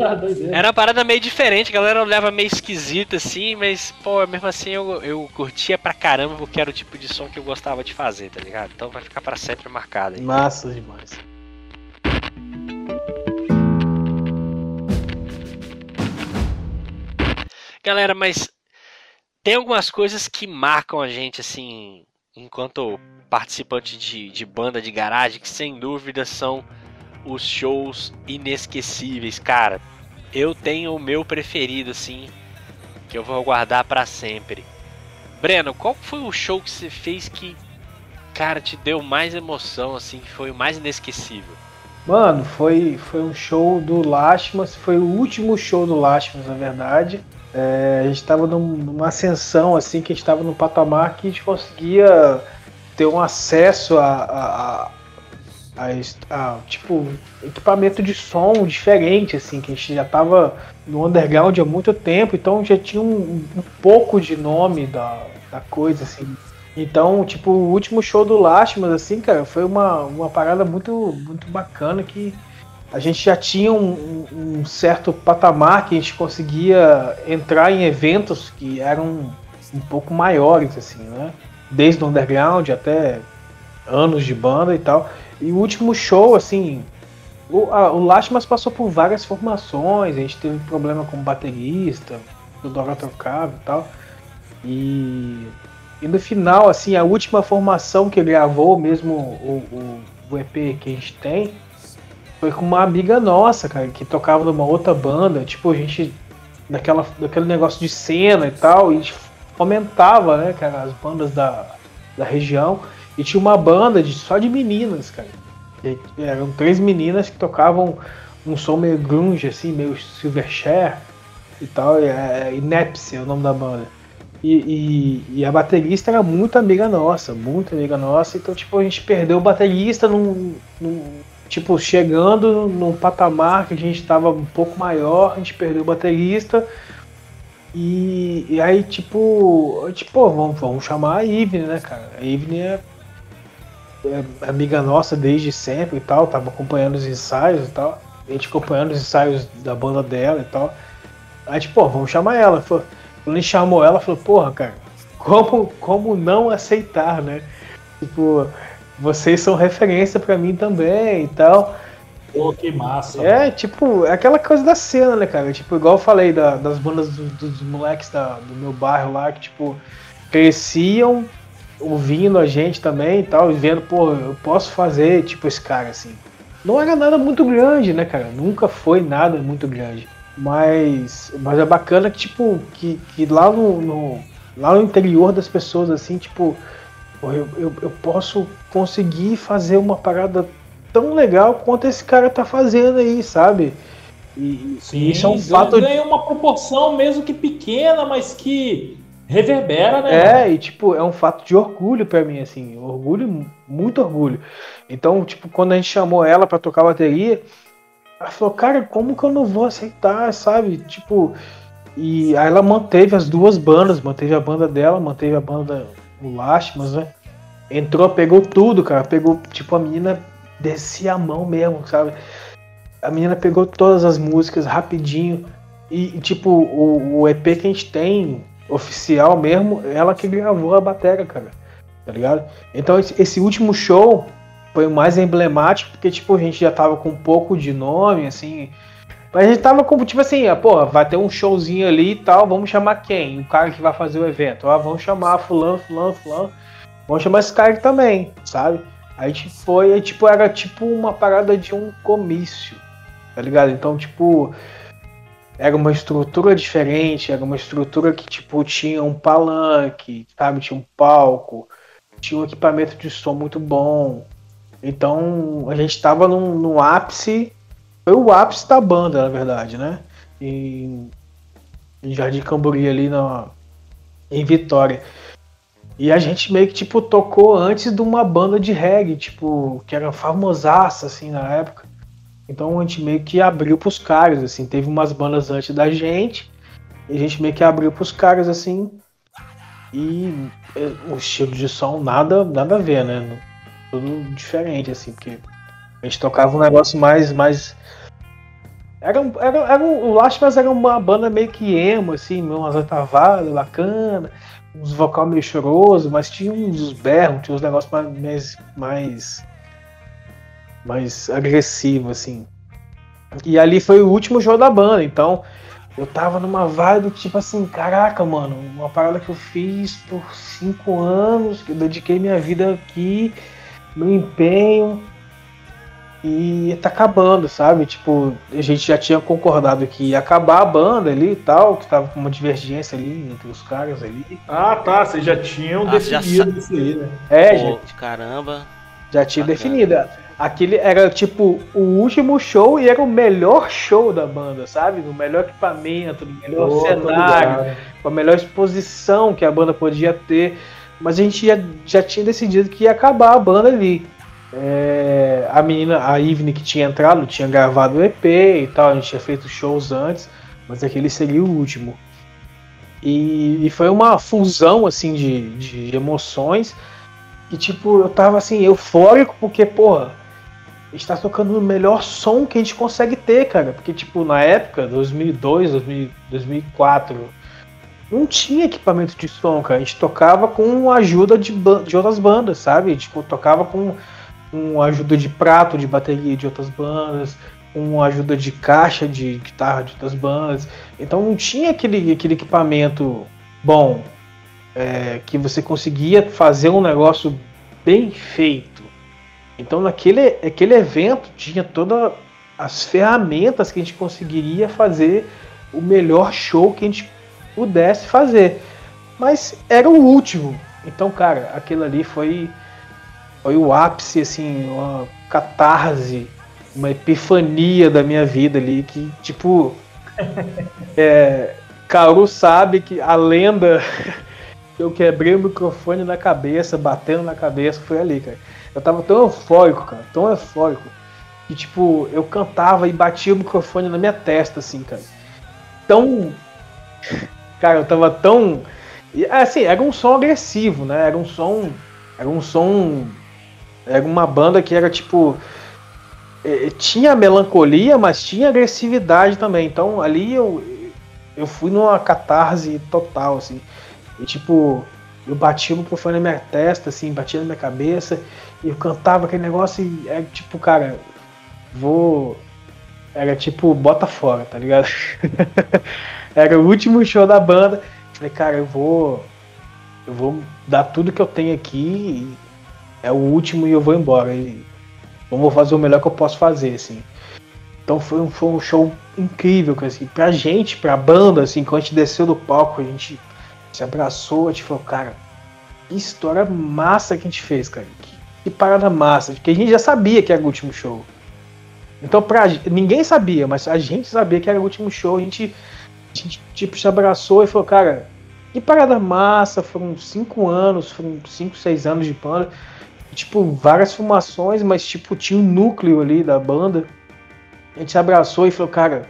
Ah, era uma parada meio diferente, a galera olhava meio esquisita assim, mas, pô, mesmo assim eu, eu curtia pra caramba porque era o tipo de som que eu gostava de fazer, tá ligado? Então vai ficar pra sempre marcado aí. Massa demais. Galera, mas tem algumas coisas que marcam a gente, assim, enquanto participante de, de banda de garagem, que sem dúvida são os shows inesquecíveis. Cara, eu tenho o meu preferido, assim, que eu vou guardar pra sempre. Breno, qual foi o show que você fez que, cara, te deu mais emoção, assim, que foi o mais inesquecível? Mano, foi, foi um show do Lashmas, foi o último show do Lashmas, na verdade. É, a gente tava num- numa ascensão, assim, que a gente tava num patamar que a gente conseguia ter um acesso a, a, a- a tipo, equipamento de som diferente, assim, que a gente já tava no underground há muito tempo, então já tinha um, um pouco de nome da, da coisa, assim. Então, tipo, o último show do Lashmas, assim, cara, foi uma, uma parada muito, muito bacana que a gente já tinha um- um certo patamar que a gente conseguia entrar em eventos que eram um pouco maiores, assim, né? Desde o underground até anos de banda e tal. E o último show, assim, o, a, o Lashmas passou por várias formações, a gente teve problema com o baterista, o Dora trocava e tal. E, e no final, assim, a última formação que ele gravou, mesmo o, o, o EP que a gente tem, foi com uma amiga nossa, cara, que tocava numa outra banda, tipo, a gente. Daquela, daquele negócio de cena e tal, e a gente fomentava, né, cara, as bandas da, da região. E tinha uma banda de, só de meninas, cara. E eram três meninas que tocavam um som meio grunge, assim, meio Silverchair e tal. E, é, Inepsi é o nome da banda. E, e- e a baterista era muito amiga nossa, muito amiga nossa. Então, tipo, a gente perdeu o baterista num, num- tipo, chegando num patamar que a gente tava um pouco maior, a gente perdeu o baterista. E, e aí, tipo, pô, vamos, vamos chamar a Ivne, né, cara? A Ivne é, é amiga nossa desde sempre e tal, tava acompanhando os ensaios e tal. A gente acompanhando os ensaios da banda dela e tal. Aí, tipo, vamos chamar ela. Falou- Quando a gente chamou ela, falou, porra, cara, como, como não aceitar, né? Tipo, vocês são referência pra mim também e tal. Pô, que massa. É, tipo, é aquela coisa da cena, né, cara? Tipo, igual eu falei da- das bandas do- dos moleques da- do meu bairro lá, que, tipo, cresciam ouvindo a gente também e tal, e vendo, pô, eu posso fazer, tipo, esse cara, assim. Não era nada muito grande, né, cara? Nunca foi nada muito grande. Mas, mas é bacana que, tipo, que, que lá no, no- lá no interior das pessoas, assim, tipo, eu, eu, eu posso conseguir fazer uma parada tão legal quanto esse cara tá fazendo aí, sabe? E, e isso é um fato. Ganha uma proporção mesmo que pequena, mas que reverbera, né? É, e tipo, é um fato de orgulho pra mim, assim, orgulho, muito orgulho. Então, tipo, quando a gente chamou ela pra tocar bateria, Ela falou, cara, como que eu não vou aceitar, sabe? Tipo, e aí ela manteve as duas bandas, manteve a banda dela, manteve a banda o Lástimas, né? Entrou, pegou tudo, cara. Pegou, tipo, a menina descia a mão mesmo, sabe? A menina pegou todas as músicas rapidinho. E, tipo, o, o EP que a gente tem, oficial mesmo, ela que gravou a bateria, cara. Tá ligado? Então esse, último show foi o mais emblemático, porque, tipo, a gente já tava com um pouco de nome, assim. Mas a gente tava com, tipo assim, ah, pô, vai ter um showzinho ali e tal, vamos chamar quem? O cara que vai fazer o evento. Ah, vamos chamar fulano, fulano, fulano. Vamos chamar esse cara também, sabe? Aí gente foi, tipo, era tipo uma parada de um comício, tá ligado? Então, tipo, era uma estrutura diferente, era uma estrutura que, tipo, tinha um palanque, sabe? Tinha um palco, tinha um equipamento de som muito bom. Então, a gente tava num, num ápice, foi o ápice da banda, na verdade, né? Em, em Jardim Cambori, ali na, em Vitória. E a gente meio que, tipo, tocou antes de uma banda de reggae, tipo, que era famosaça, assim, na época. Então a gente meio que abriu pros caras, assim. Teve umas bandas antes da gente, e a gente meio que abriu pros caras, assim. E eh, o estilo de som nada, nada a ver, né? Tudo diferente, assim, porque a gente tocava um negócio mais. mais... Era, era, era um, o Lástimas era uma banda meio que emo, assim, umas oitavadas, bacana uns vocal meio choroso, mas tinha uns berros, tinha uns negócios mais, mais, mais, agressivos, assim. E ali foi o último show da banda, então eu tava numa vibe tipo assim, caraca, mano, uma parada que eu fiz por cinco anos, que eu dediquei minha vida aqui, meu empenho, e tá acabando, sabe? Tipo, a gente já tinha concordado que ia acabar a banda ali e tal, que tava com uma divergência ali entre os caras ali. Ah, tá. Vocês já tinham Ah, você já definido isso aí, né? É, Pô, gente, caramba. já tinha bacana. definida. Aquele era tipo o último show e era o melhor show da banda, sabe? No melhor equipamento, no melhor cenário, com a melhor exposição que a banda podia ter. Mas a gente já, já tinha decidido que ia acabar a banda ali. É, a menina, a Ivne que tinha entrado, tinha gravado o EP e tal, a gente tinha feito shows antes, mas aquele seria o último. E, e foi uma fusão assim de, de emoções que tipo, eu tava assim, eufórico, porque, porra, a gente tá tocando o melhor som que a gente consegue ter, cara. Porque, tipo, na época, 2002, 2000, 2004, não tinha equipamento de som, cara. A gente tocava com ajuda de, de outras bandas, sabe? Tipo, tocava com, com ajuda de prato de bateria de outras bandas, com ajuda de caixa de guitarra de outras bandas. Então não tinha aquele, aquele equipamento bom é, que você conseguia fazer um negócio bem feito. Então naquele aquele evento tinha todas as ferramentas que a gente conseguiria fazer o melhor show que a gente pudesse fazer. Mas era o último. Então, cara, aquilo ali foi foi o ápice assim, uma catarse, uma epifania da minha vida ali que tipo é, Kaoru sabe que a lenda que eu quebrei o microfone na cabeça, batendo na cabeça, foi ali, cara. Eu tava tão eufórico, cara, tão eufórico, que tipo, eu cantava e batia o microfone na minha testa, assim, cara. Tão. Cara, eu tava tão. Assim, era um som agressivo, né? Era um som. Era um som. Era uma banda que era tipo. eh, Tinha melancolia, mas tinha agressividade também. Então ali eu, eu fui numa catarse total, assim. E tipo, eu bati o microfone na minha testa, assim, batia na minha cabeça, e eu cantava aquele negócio e era tipo, cara, vou. Era tipo, bota fora, tá ligado? era o último show da banda. Falei, cara, eu vou. Eu vou dar tudo que eu tenho aqui. É o último e eu vou embora. E vou fazer o melhor que eu posso fazer, assim. Então foi um, foi um show incrível, assim, pra gente, pra banda, assim, quando a gente desceu do palco, a gente se abraçou, a gente falou, cara, que história massa que a gente fez, cara. Que, que parada massa. Porque a gente já sabia que era o último show. Então, pra, ninguém sabia, mas a gente sabia que era o último show. A gente, a gente tipo, se abraçou e falou, cara, que parada massa. Foram cinco anos, foram cinco, seis anos de banda. Tipo, várias formações, mas tipo, tinha um núcleo ali da banda. a gente se abraçou e falou, cara,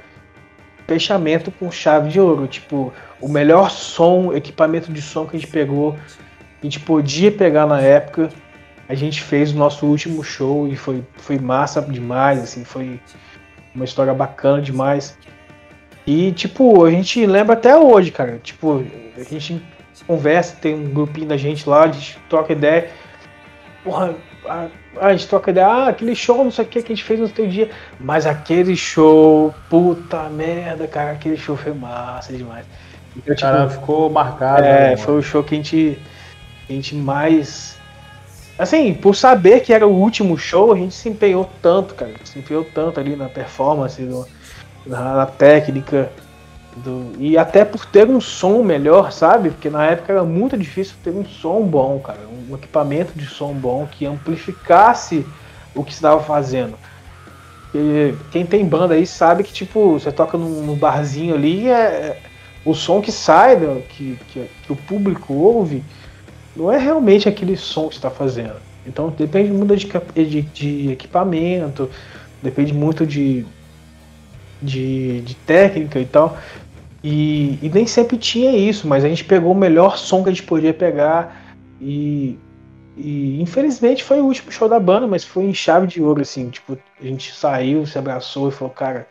fechamento com chave de ouro. Tipo, o melhor som, equipamento de som que a gente pegou, a gente podia pegar na época. A gente fez o nosso último show e foi, foi massa demais, assim, foi uma história bacana demais. E, tipo, a gente lembra até hoje, cara. Tipo, a gente conversa, tem um grupinho da gente lá, a gente troca ideia. Porra, a, a gente troca ideia, ah, aquele show, não sei o que, que a gente fez no teu dia. Mas aquele show, puta merda, cara, aquele show foi massa demais. Então, cara ficou marcado. é, né, foi o show que a gente, a gente mais. Assim, por saber que era o último show, a gente se empenhou tanto, cara. Se empenhou tanto ali na performance, no- na, na técnica. Do- e até por ter um som melhor, sabe? Porque na época era muito difícil ter um som bom, cara. Um equipamento de som bom que amplificasse o que estava fazendo. E quem tem banda aí sabe que, tipo, você toca num, num barzinho ali, é, é- o som que sai, né, que, que, que o público ouve, não é realmente aquele som que está fazendo. Então depende muito de, de, de equipamento, depende muito de, de, de técnica e tal. E, e nem sempre tinha isso, mas a gente pegou o melhor som que a gente podia pegar e, e infelizmente foi o último show da banda, mas foi em chave de ouro, assim, tipo, a gente saiu, se abraçou e falou, cara,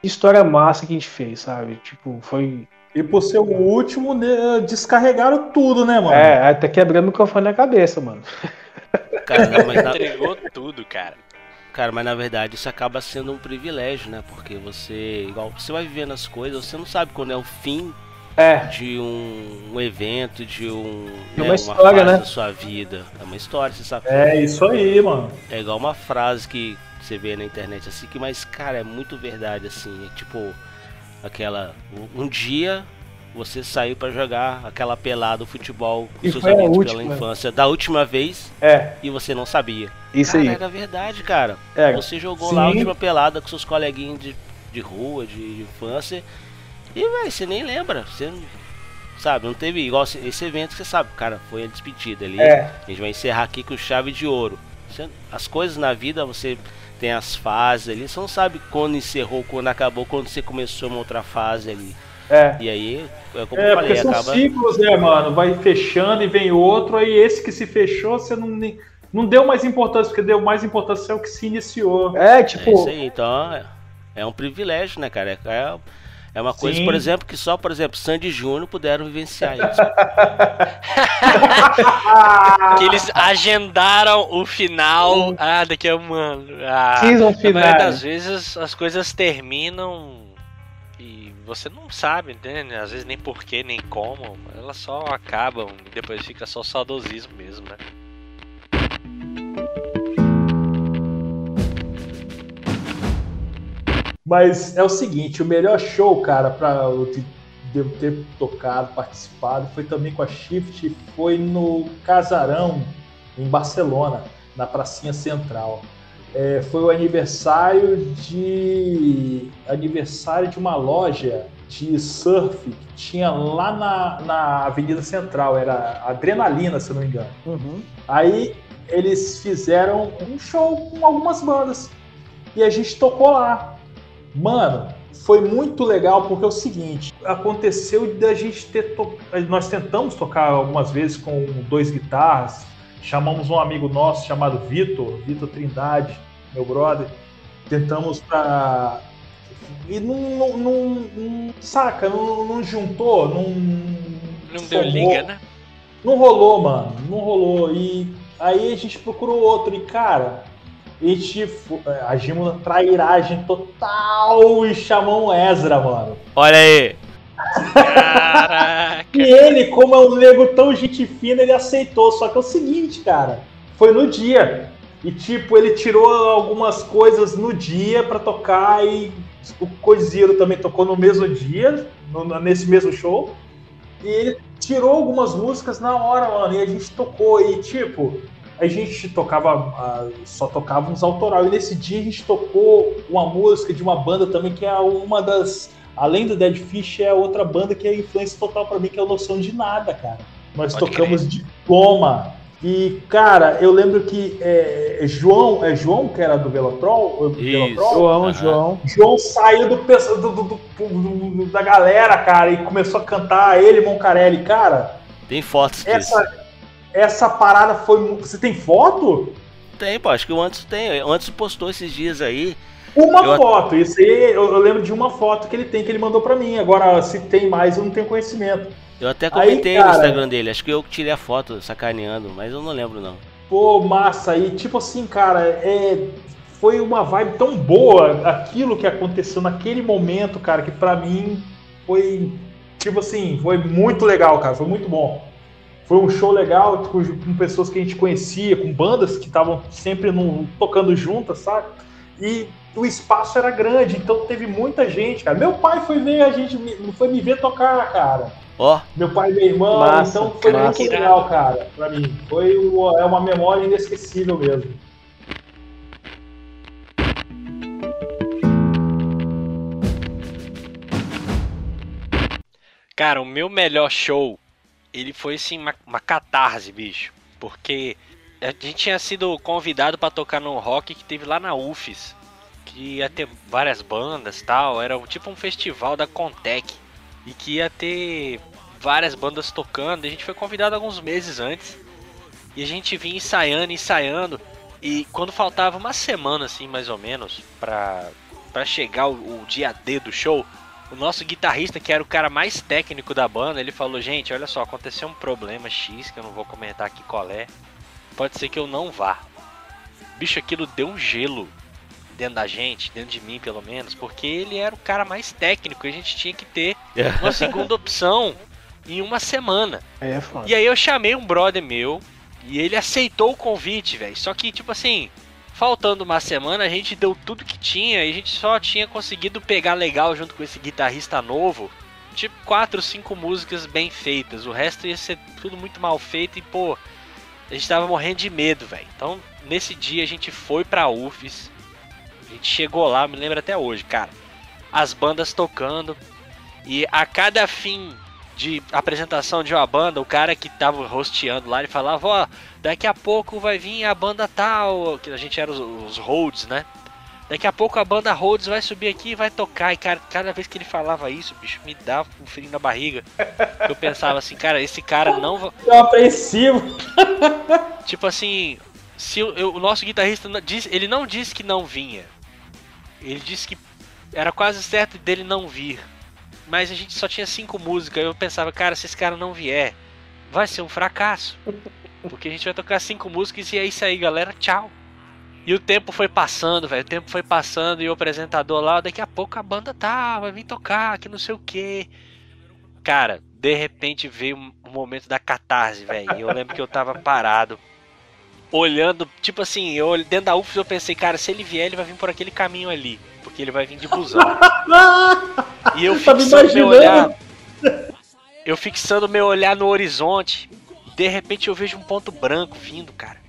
que história massa que a gente fez, sabe? Tipo, foi. E por ser o último, né, descarregaram tudo, né, mano? É, até quebrando o microfone na cabeça, mano. Cara, não, mas Entregou tudo, cara. Cara, mas na verdade isso acaba sendo um privilégio, né? Porque você, igual, você vai vivendo as coisas, você não sabe quando é o fim É, de um, um evento, de um. De né, uma história, fase né? da sua vida. É uma história, você sabe. É isso aí, mano. É igual uma frase que você vê na internet assim, que mas cara, é muito verdade assim, é tipo aquela um dia você saiu pra jogar aquela pelada, o futebol com E seus amigos última. pela infância da última vez é, e você não sabia. isso cara, aí. era verdade, cara. É, Você jogou Sim. lá a última pelada com seus coleguinhas de, de rua, de, de infância. E, velho, você nem lembra. Você sabe, não teve igual esse, esse evento que você sabe, cara, foi a despedida ali. É. A gente vai encerrar aqui com chave de ouro. Você- as coisas na vida, você tem as fases ali. Você não sabe quando encerrou, quando acabou, quando você começou uma outra fase ali. É, E aí, é como É, eu falei, porque são acaba. ciclos, né, mano? Vai fechando e vem outro, aí esse que se fechou, você não, nem- não deu mais importância, porque deu mais importância ao que se iniciou. é É tipo, isso aí, então é, é um privilégio, né, cara? É, é uma coisa, Sim. por exemplo, que só, por exemplo, Sandy Júnior puderam vivenciar isso. Que eles agendaram o final. Ah, daqui a um ano. Ah, season final. das vezes as coisas terminam e você não sabe, né? Às vezes nem porquê, nem como. Elas só acabam e depois fica só saudosismo mesmo, né? Mas é o seguinte, o melhor show, cara, pra eu te- ter tocado, participado, foi também com a Shift, foi no Casarão, em Barcelona, na Pracinha Central. É, foi o aniversário de aniversário de uma loja de surf que tinha lá na, na Avenida Central, era Adrenalina, se não me engano. Uhum. Aí eles fizeram um show com algumas bandas. E a gente tocou lá. Mano, foi muito legal porque é o seguinte, aconteceu da gente ter to... nós tentamos tocar algumas vezes com dois guitarras, chamamos um amigo nosso chamado Vitor, Vitor Trindade, meu brother. Tentamos pra e não, não, não- não- saca, não, não juntou, não Não deu formou. liga, né? Não rolou, mano. Não rolou. E aí a gente procurou outro. E, cara, a gente fo- é, agimos na trairagem total e chamamos o Ezra, mano. Olha aí, Caraca. E ele, como é um nego tão gente fina, ele aceitou. Só que é o seguinte, cara. Foi no dia. E, tipo, ele tirou algumas coisas no dia pra tocar. E o Coiseiro também tocou no mesmo dia, no- nesse mesmo show. E ele tirou algumas músicas na hora, mano. E a gente tocou. E, tipo, a gente tocava, só tocava uns autoral. E nesse dia a gente tocou uma música de uma banda também que é uma das. Além do Dead Fish, é outra banda que é influência total pra mim, que é o Noção de Nada, cara. Nós Pode tocamos Diploma. E, cara, eu lembro que é, João, é João que era do Velotrol? Do Isso. Velotrol? João. João. João saiu do, do- do- do- do- do- da galera, cara, e começou a cantar ele e Moncarelli. Cara, Tem fotos disso. essa, essa parada foi. Você tem foto? Tem, pô, acho que o Anderson tem. O Anderson postou esses dias aí. Uma Eu- foto. Isso aí, eu, eu lembro de uma foto que ele tem, que ele mandou pra mim. Agora, se tem mais, eu não tenho conhecimento. Eu até Aí, comentei no cara- Instagram dele. Acho que eu tirei a foto sacaneando, mas eu não lembro não. Pô, massa. E tipo assim, cara, é, foi uma vibe tão boa aquilo que aconteceu naquele momento, cara, que pra mim foi, tipo assim, foi muito legal, cara. Foi muito bom. Foi um show legal com, com pessoas que a gente conhecia, com bandas que estavam sempre no- tocando juntas, sabe? E o espaço era grande, então teve muita gente, cara. Meu pai foi ver a gente, me- foi me ver tocar, cara. Ó, Meu pai e meu irmão, Massa, então foi massa. muito legal, cara, pra mim. Foi uma, é uma memória inesquecível mesmo. Cara, o meu melhor show, ele foi assim, uma, uma catarse, bicho. Porque a gente tinha sido convidado pra tocar num rock que teve lá na UFES. Que ia ter várias bandas tal. Era tipo um festival da Contec. E que ia ter várias bandas tocando. A gente foi convidado alguns meses antes. E a gente vinha ensaiando, ensaiando. E quando faltava uma semana, assim, mais ou menos, pra, pra chegar o, o dia D do show, o nosso guitarrista, que era o cara mais técnico da banda, ele falou: Gente, olha só, aconteceu um problema X que eu não vou comentar aqui qual é. Pode ser que eu não vá. Bicho, aquilo deu um gelo dentro da gente, dentro de mim pelo menos, porque ele era o cara mais técnico e a gente tinha que ter uma segunda opção em uma semana. É foda. E aí eu chamei um brother meu e ele aceitou o convite, velho. Só que, tipo assim, faltando uma semana, a gente deu tudo que tinha e a gente só tinha conseguido pegar legal junto com esse guitarrista novo. Tipo, quatro, cinco músicas bem feitas. O resto ia ser tudo muito mal feito e, pô, a gente tava morrendo de medo, velho. Então, nesse dia a gente foi pra UFES. A gente chegou lá, me lembro até hoje, cara. As bandas tocando. E a cada fim de apresentação de uma banda, o cara que tava rosteando lá, ele falava, ó, daqui a pouco vai vir a banda tal, que a gente era os, os Rhodes, né? Daqui a pouco a banda Rhodes vai subir aqui e vai tocar. E cara, cada vez que ele falava isso, bicho, me dava um frio na barriga. Eu pensava assim, cara, esse cara não vai. Eu apreensivo. Tipo assim, se o, eu- o nosso guitarrista não- disse, ele não disse que não vinha. Ele disse que era quase certo dele não vir. Mas a gente só tinha cinco músicas. Eu pensava, cara, se esse cara não vier, vai ser um fracasso. Porque a gente vai tocar cinco músicas e é isso aí, galera. Tchau. E o tempo foi passando, velho. O tempo foi passando e o apresentador lá, daqui a pouco a banda tá, vai vir tocar, que não sei o que. Cara, de repente veio um momento da catarse, velho. E eu lembro que eu tava parado, olhando, tipo assim, eu dentro da UFS eu pensei, cara, se ele vier, ele vai vir por aquele caminho ali. Porque ele vai vir de busão. e eu fixando meu olhar. Eu fixando meu olhar no horizonte. De repente eu vejo um ponto branco vindo, cara.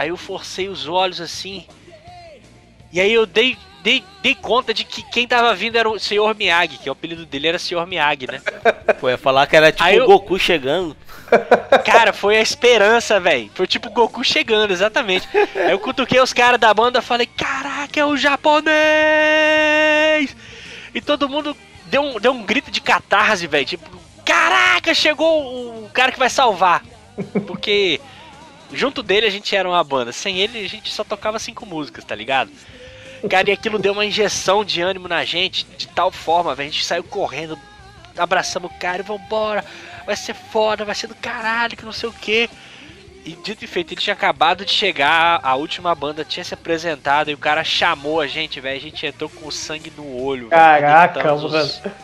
Aí eu forcei os olhos assim. E aí eu dei, dei, dei conta de que quem tava vindo era o Senhor Miyagi, que o apelido dele era Senhor Miyagi, né? ia falar que era tipo Aí o eu- Goku chegando. Cara, foi a esperança, velho. Foi tipo o Goku chegando, exatamente. Aí eu cutuquei os caras da banda falei, caraca, é o japonês! E todo mundo deu um, deu um grito de catarse, velho. Tipo, caraca, chegou o cara que vai salvar. Porque junto dele a gente era uma banda. Sem ele a gente só tocava cinco músicas, tá ligado? Cara, e aquilo deu uma injeção de ânimo na gente, de tal forma, velho. A gente saiu correndo, abraçamos o cara e vambora. Vai ser foda, vai ser do caralho, que não sei o que. E dito e feito, ele tinha acabado de chegar, a última banda tinha se apresentado e o cara chamou a gente, velho. A gente entrou com o sangue no olho. Caraca, os- mano.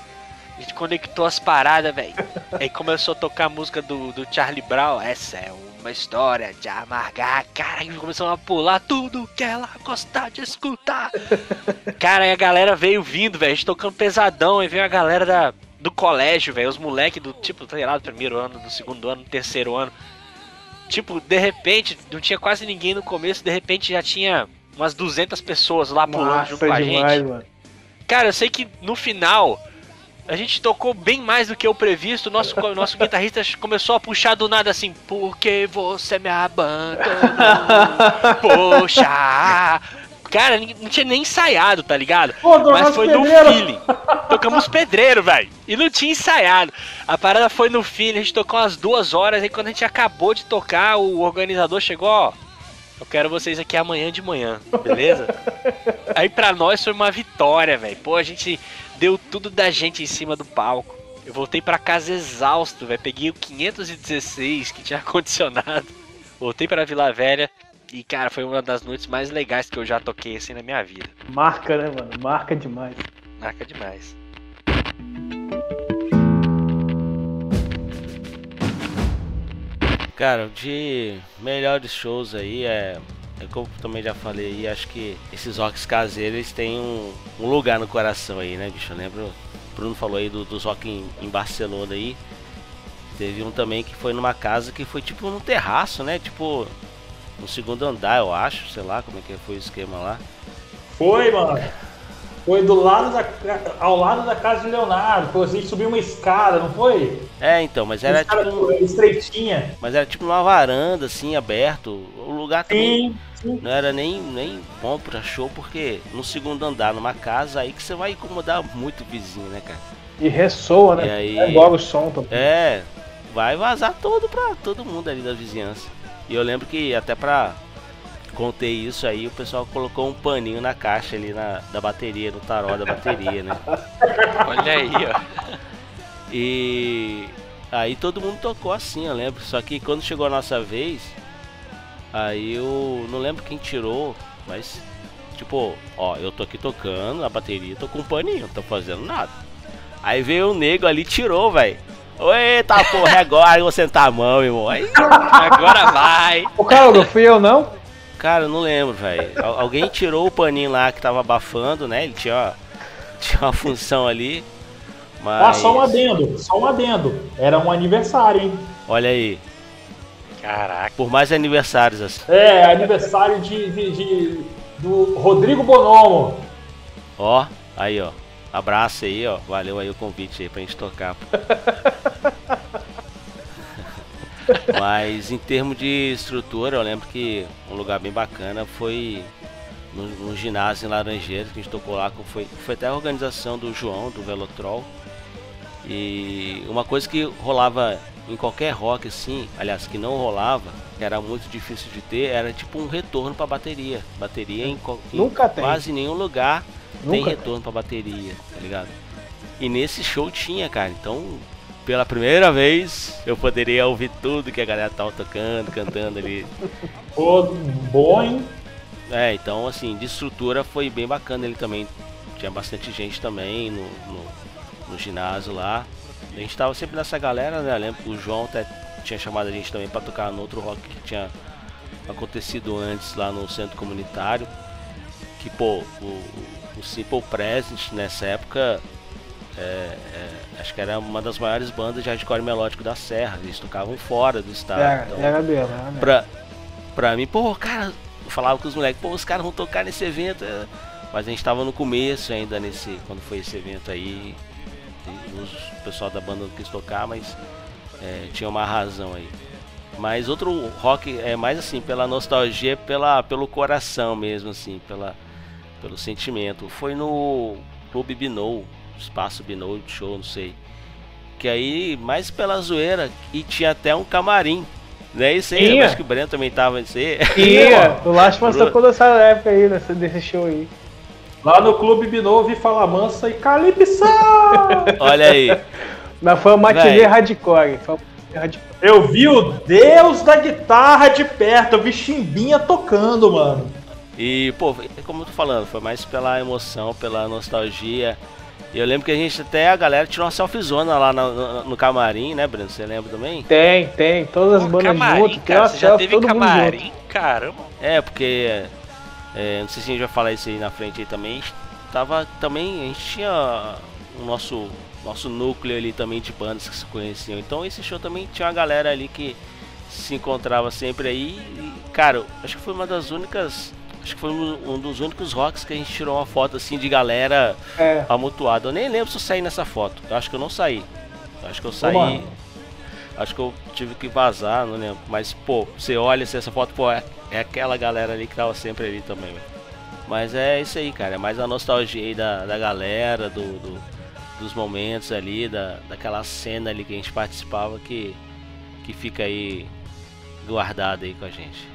A gente conectou as paradas, velho. Aí começou a tocar a música do, do Charlie Brown. Essa é uma história de amargar. Cara, e começou a pular tudo que ela gosta de escutar. Cara, e a galera veio vindo, velho. A gente tocando pesadão. E veio a galera da, do colégio, velho. Os moleques do tipo, sei lá, do primeiro ano, do segundo ano, do terceiro ano. Tipo, de repente, não tinha quase ninguém no começo. De repente já tinha umas 200 pessoas lá pulando junto Massa com a gente. demais, mano. Cara, eu sei que no final A gente tocou bem mais do que o previsto. Nosso, nosso guitarrista começou a puxar do nada assim, porque você me abandonou. Poxa! Cara, não tinha nem ensaiado, tá ligado? Pô, Mas foi no pedreiro. feeling. Tocamos pedreiro, velho. E não tinha ensaiado. A parada foi no feeling, a gente tocou umas duas horas. E quando a gente acabou de tocar, o organizador chegou, ó. Eu quero vocês aqui amanhã de manhã, beleza? Aí pra nós foi uma vitória, velho. Pô, a gente deu tudo da gente em cima do palco. Eu voltei pra casa exausto, velho. Peguei o 516 que tinha condicionado. Voltei pra Vila Velha. E, cara, foi uma das noites mais legais que eu já toquei assim na minha vida. Marca, né, mano? Marca demais. Marca demais. Cara, de melhores shows aí é. É como também já falei aí, acho que esses rocks caseiros têm um, um lugar no coração aí, né, bicho? Eu lembro, Bruno falou aí do, dos rock em, em Barcelona aí. Teve um também que foi numa casa que foi tipo num terraço, né? Tipo, no segundo andar, eu acho, sei lá como é que foi o esquema lá. Foi, mano. Foi do lado da, ao lado da casa de Leonardo. Foi assim, subiu uma escada, não foi? É, então, mas era escada tipo. estreitinha. Mas era tipo numa varanda, assim, aberto. O lugar também. Sim, sim. Não era nem, nem bom pra show, porque no segundo andar, numa casa, aí que você vai incomodar muito o vizinho, né, cara? E ressoa, E né? aí- É igual o som também. É, vai vazar todo pra todo mundo ali da vizinhança. E eu lembro que até pra contei isso aí, o pessoal colocou um paninho na caixa ali na, da bateria, no taró da bateria, né? Olha aí, ó. E aí todo mundo tocou assim, eu lembro. Só que quando chegou a nossa vez, aí eu não lembro quem tirou, mas tipo, ó, eu tô aqui tocando a bateria, tô com um paninho, não tô fazendo nada. Aí veio o nego ali e tirou, velho. Eita porra, é agora eu vou sentar a mão, irmão. Aí, Agora vai. Ô, cara, não fui eu não? Cara, eu não lembro, velho. Al- Alguém tirou o paninho lá que tava abafando, né? Ele tinha, tinha uma função ali. Mas. Ah, só um adendo, só um adendo. Era um aniversário, hein? Olha aí. Caraca. Por mais aniversários assim. É, aniversário de, de- de- do Rodrigo Bonomo. Ó, aí ó. Abraço aí, ó. Valeu aí o convite aí pra gente tocar. Mas em termos de estrutura, eu lembro que um lugar bem bacana foi no, no ginásio em Laranjeiras, que a gente tocou lá, que foi, foi até a organização do João, do Velotrol. E uma coisa que rolava em qualquer rock assim, aliás, que não rolava, que era muito difícil de ter, era tipo um retorno pra bateria. Bateria em, em quase nenhum lugar Nunca tem. retorno pra bateria, tá ligado? E nesse show tinha, cara. Então, pela primeira vez, eu poderia ouvir tudo que a galera tava tocando, cantando ali. Pô, bom, hein? É, então, assim, de estrutura foi bem bacana ele também. Tinha bastante gente também no, no, no ginásio lá. A gente tava sempre nessa galera, né? Eu lembro que o João até tinha chamado a gente também pra tocar no outro rock que tinha acontecido antes lá no centro comunitário. Que, pô, o, o Simple Present nessa época é, é, acho que era uma das maiores bandas de hardcore melódico da Serra. Eles tocavam fora do estado. Era, então- era mesmo, era mesmo. pra, pra mim, pô, cara, eu falava com os moleques, pô, os caras vão tocar nesse evento. é. Mas a gente tava no começo ainda nesse. Quando foi esse evento aí. o pessoal da banda não quis tocar, mas é, tinha uma razão aí. Mas outro rock é mais assim, pela nostalgia, pela, pelo coração mesmo, assim, pela, pelo sentimento. Foi no Clube Binou, Espaço Binou Show, não sei. Que aí, mais pela zoeira, e tinha até um camarim. Né? Isso aí, acho que o Breno também tava nisso aí. Ia, o Lastman Bruno. tocou dessa época aí, desse, desse show aí. Lá no Clube Binô, vi falar mansa e Calypso! Olha aí. Mas foi uma matinê hardcore. Foi uma matinê hardcore. Eu vi o Deus da guitarra de perto, eu vi Chimbinha tocando, mano. E, pô, é como eu tô falando, foi mais pela emoção, pela nostalgia. E eu lembro que a gente até, a galera tirou uma selfiezona lá no, no, no camarim, né, Breno? Você lembra também? Tem, tem. Todas as Pô, bandas camarim, juntas. Tem cara, uma você já selfie, teve todo mundo junto. camarim? Caramba. É, porque. é, não sei se a gente vai falar isso aí na frente aí também. Tava também. A gente tinha o nosso, nosso núcleo ali também de bandas que se conheciam. Então esse show também tinha uma galera ali que se encontrava sempre aí. E, cara, acho que foi uma das únicas acho que foi um, um dos únicos rocks que a gente tirou uma foto assim de galera É. amutuada. Eu nem lembro se eu saí nessa foto. Eu acho que eu não saí. Eu acho que eu saí. mano. acho que eu tive que vazar, não lembro. Mas, pô, você olha assim, essa foto, pô, é, é aquela galera ali que tava sempre ali também, velho. Mas é isso aí, cara. É mais a nostalgia aí da, da galera, do, do- dos momentos ali, da, daquela cena ali que a gente participava que, que fica aí guardada aí com a gente.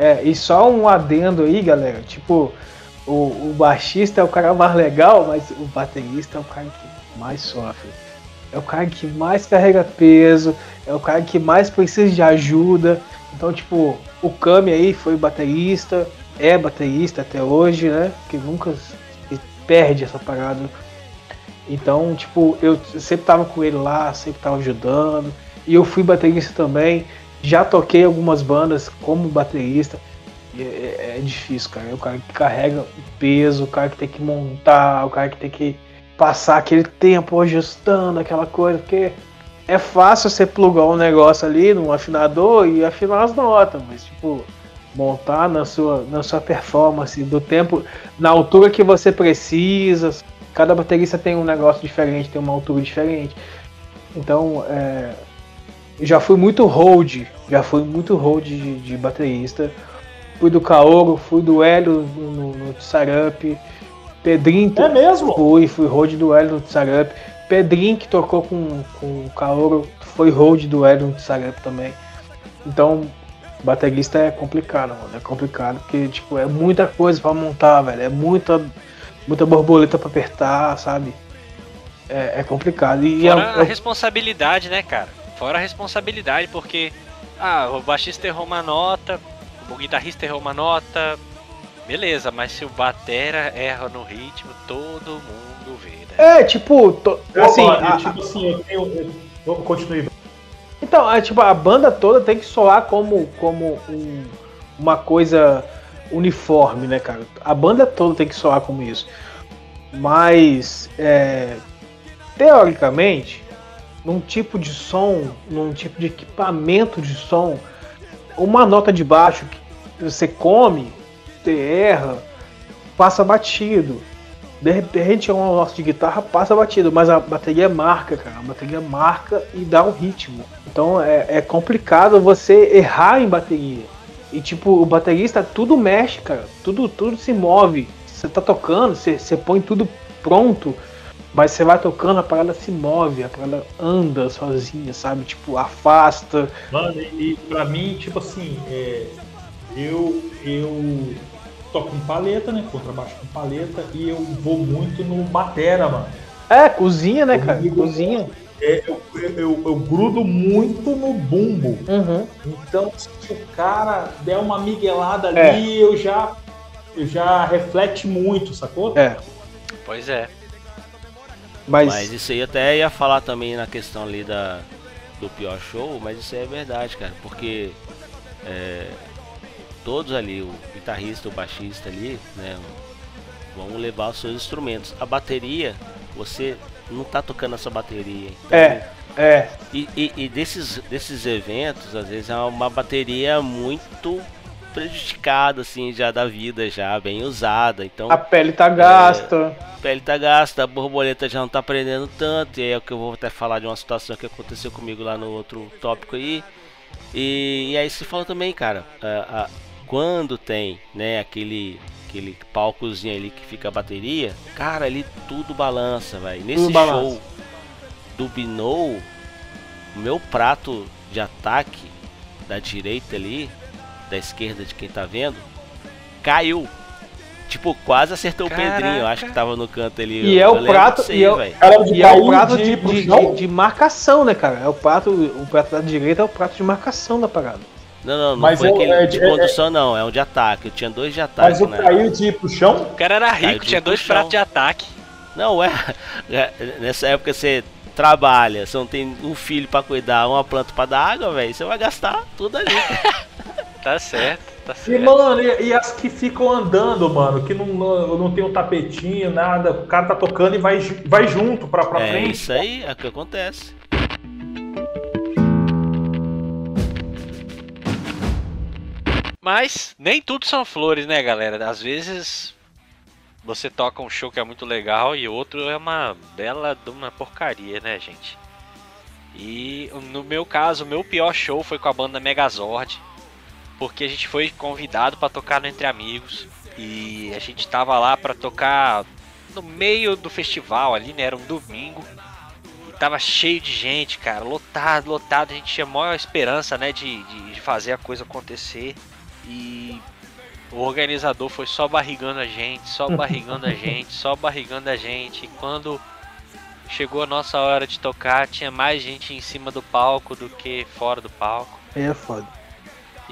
É, e só um adendo aí, galera. Tipo, o, o baixista é o cara mais legal, mas o baterista é o cara que mais sofre. É o cara que mais carrega peso, é o cara que mais precisa de ajuda. Então, tipo, o Kami aí foi baterista, é baterista até hoje, né? Que nunca perde essa parada. Então, tipo, eu sempre tava com ele lá, sempre tava ajudando. E eu fui baterista também. Já toquei algumas bandas como baterista. E É, é difícil, cara. É o cara que carrega o peso, o cara que tem que montar, o cara que tem que passar aquele tempo ajustando aquela coisa, porque é fácil você plugar um negócio ali num afinador e afinar as notas, mas tipo, montar na sua, na sua performance, do tempo, na altura que você precisa. Cada baterista tem um negócio diferente, tem uma altura diferente. Então, é, já fui muito hold, já fui muito hold de, de baterista. Fui do Kaoro, fui do Hélio no, no, no Tsarup. Pedrinho É mesmo? fui, fui hold do Hélio no Tsarup. Pedrinho que tocou com, com o Kaoro foi hold do Hélio no Tsarup também. Então, baterista é complicado, mano. É complicado porque, tipo, é muita coisa pra montar, velho. É muita, muita borboleta pra apertar, sabe? É, é complicado. E é- Fora a é- responsabilidade, né, cara? Fora a responsabilidade, porque ah, o baixista errou uma nota, o guitarrista errou uma nota, beleza, mas se o batera erra no ritmo, todo mundo vê, né? é, tipo, to- assim, a- tipo assim, eu tenho. Eu, eu continue. Então, é, tipo, a banda toda tem que soar como, como um- uma coisa uniforme, né, cara? A banda toda tem que soar como isso. Mas, é, teoricamente, num tipo de som, num tipo de equipamento de som, uma nota de baixo que você come, você erra, passa batido. De repente, uma nota de guitarra passa batido, mas a bateria marca, cara. A bateria marca e dá um ritmo. Então é, é complicado você errar em bateria. E tipo, o baterista tudo mexe, cara. Tudo, tudo se move. Você tá tocando, você, você põe tudo pronto, mas você vai tocando, a parada se move, a parada anda sozinha, sabe? Tipo, afasta. Mano, e, e pra mim, tipo assim, é, eu, eu toco com paleta, né? Contrabaixo com paleta e eu vou muito no batera, mano. É, cozinha, né, cara? Comigo- Cozinha. É, eu, eu, eu grudo muito no bumbo. Uhum. Então, se o cara der uma miguelada ali, É. eu já eu já reflete muito, sacou? É, Pois é. Mas, Mas isso aí até ia falar também na questão ali da, do pior show, mas isso aí é verdade, cara, porque é, todos ali, o guitarrista, o baixista ali, né, vão levar os seus instrumentos. A bateria, você não tá tocando essa bateria. Então, É. é, E, e- e desses, desses eventos, às vezes é uma bateria muito prejudicada, assim, já da vida, já bem usada. Então, a pele tá gasta. a pele tá gasta, a borboleta já não tá prendendo tanto, e aí é o que eu vou até falar de uma situação que aconteceu comigo lá no outro tópico aí. E, e aí se fala também, cara, a- a- quando tem, né, aquele aquele palcozinho ali que fica a bateria, cara, ali tudo balança, velho. Nesse Tudo balança. show do Binou, o meu prato de ataque da direita ali, da esquerda de quem tá vendo, caiu. Tipo, quase acertou o Caraca. Pedrinho, eu acho que tava no canto ali. E eu- é eu o prato- aí, e é o- E é o cair prato de de, de- de- marcação, né, cara? É o prato, o prato da direita é o prato de marcação da parada. Não, não, não Mas foi é- aquele é- de é- condução, não. É um de ataque. Eu tinha dois de ataque, Mas eu né? caí de ir pro chão? O cara era rico, tinha dois pratos de ataque. Não, é, é, Nessa época você trabalha, você não tem um filho pra cuidar, uma planta pra dar água, velho. Você vai gastar tudo ali. Tá certo, tá E, certo. mano, e, e as que ficam andando, mano, que não, não, não tem um tapetinho, nada, o cara tá tocando e vai, vai junto pra, pra é frente. isso aí, é o que acontece. Mas nem tudo são flores, né, galera? Às vezes você toca um show que é muito legal e outro é uma bela de uma porcaria, né, gente? E no meu caso, o meu pior show foi com a banda Megazord, porque a gente foi convidado para tocar no Entre Amigos e a gente tava lá para tocar no meio do festival ali, né? Era um domingo. E tava cheio de gente, cara, lotado, lotado. A gente tinha maior esperança, né, de, de, fazer a coisa acontecer. E o organizador foi só barrigando a gente, só barrigando a gente, só barrigando a gente. E quando chegou a nossa hora de tocar, tinha mais gente em cima do palco do que fora do palco. É foda.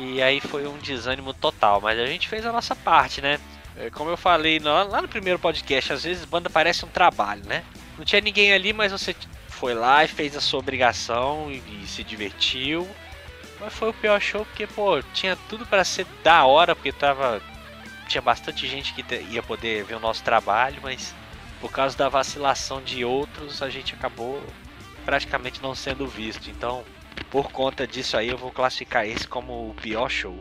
E aí foi um desânimo total, mas a gente fez a nossa parte, né? É, Como eu falei lá no primeiro podcast, às vezes banda parece um trabalho, né? Não tinha ninguém ali, mas você foi lá e fez a sua obrigação e, se divertiu. Mas foi o pior show porque, pô, tinha tudo pra ser da hora, porque tava. Tinha bastante gente que ia poder ver o nosso trabalho, mas por causa da vacilação de outros, a gente acabou praticamente não sendo visto. Então, por conta disso aí, eu vou classificar esse como o pior show.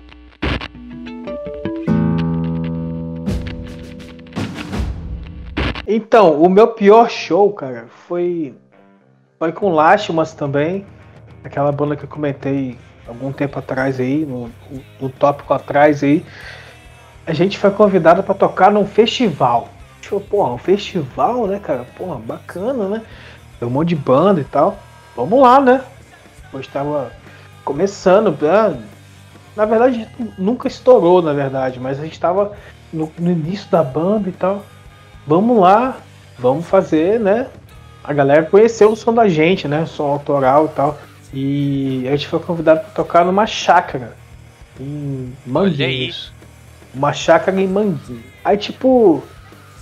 Então, o meu pior show, cara, foi. Foi com Lástimas também. Aquela banda que eu comentei algum tempo atrás aí, no, no tópico atrás aí. A gente foi convidado pra tocar num festival. Show, porra, um festival, né, cara? Porra, bacana, né? Tem um monte de banda e tal. Vamos lá, né? Pois tava começando. né? Na verdade, nunca estourou, na verdade, mas a gente tava no, no início da banda e tal vamos lá, vamos fazer, né? A galera conheceu o som da gente, né? O som autoral e tal. E a gente foi convidado para tocar numa chácara em Manguinhos. Uma chácara em Manguinhos. Aí, tipo,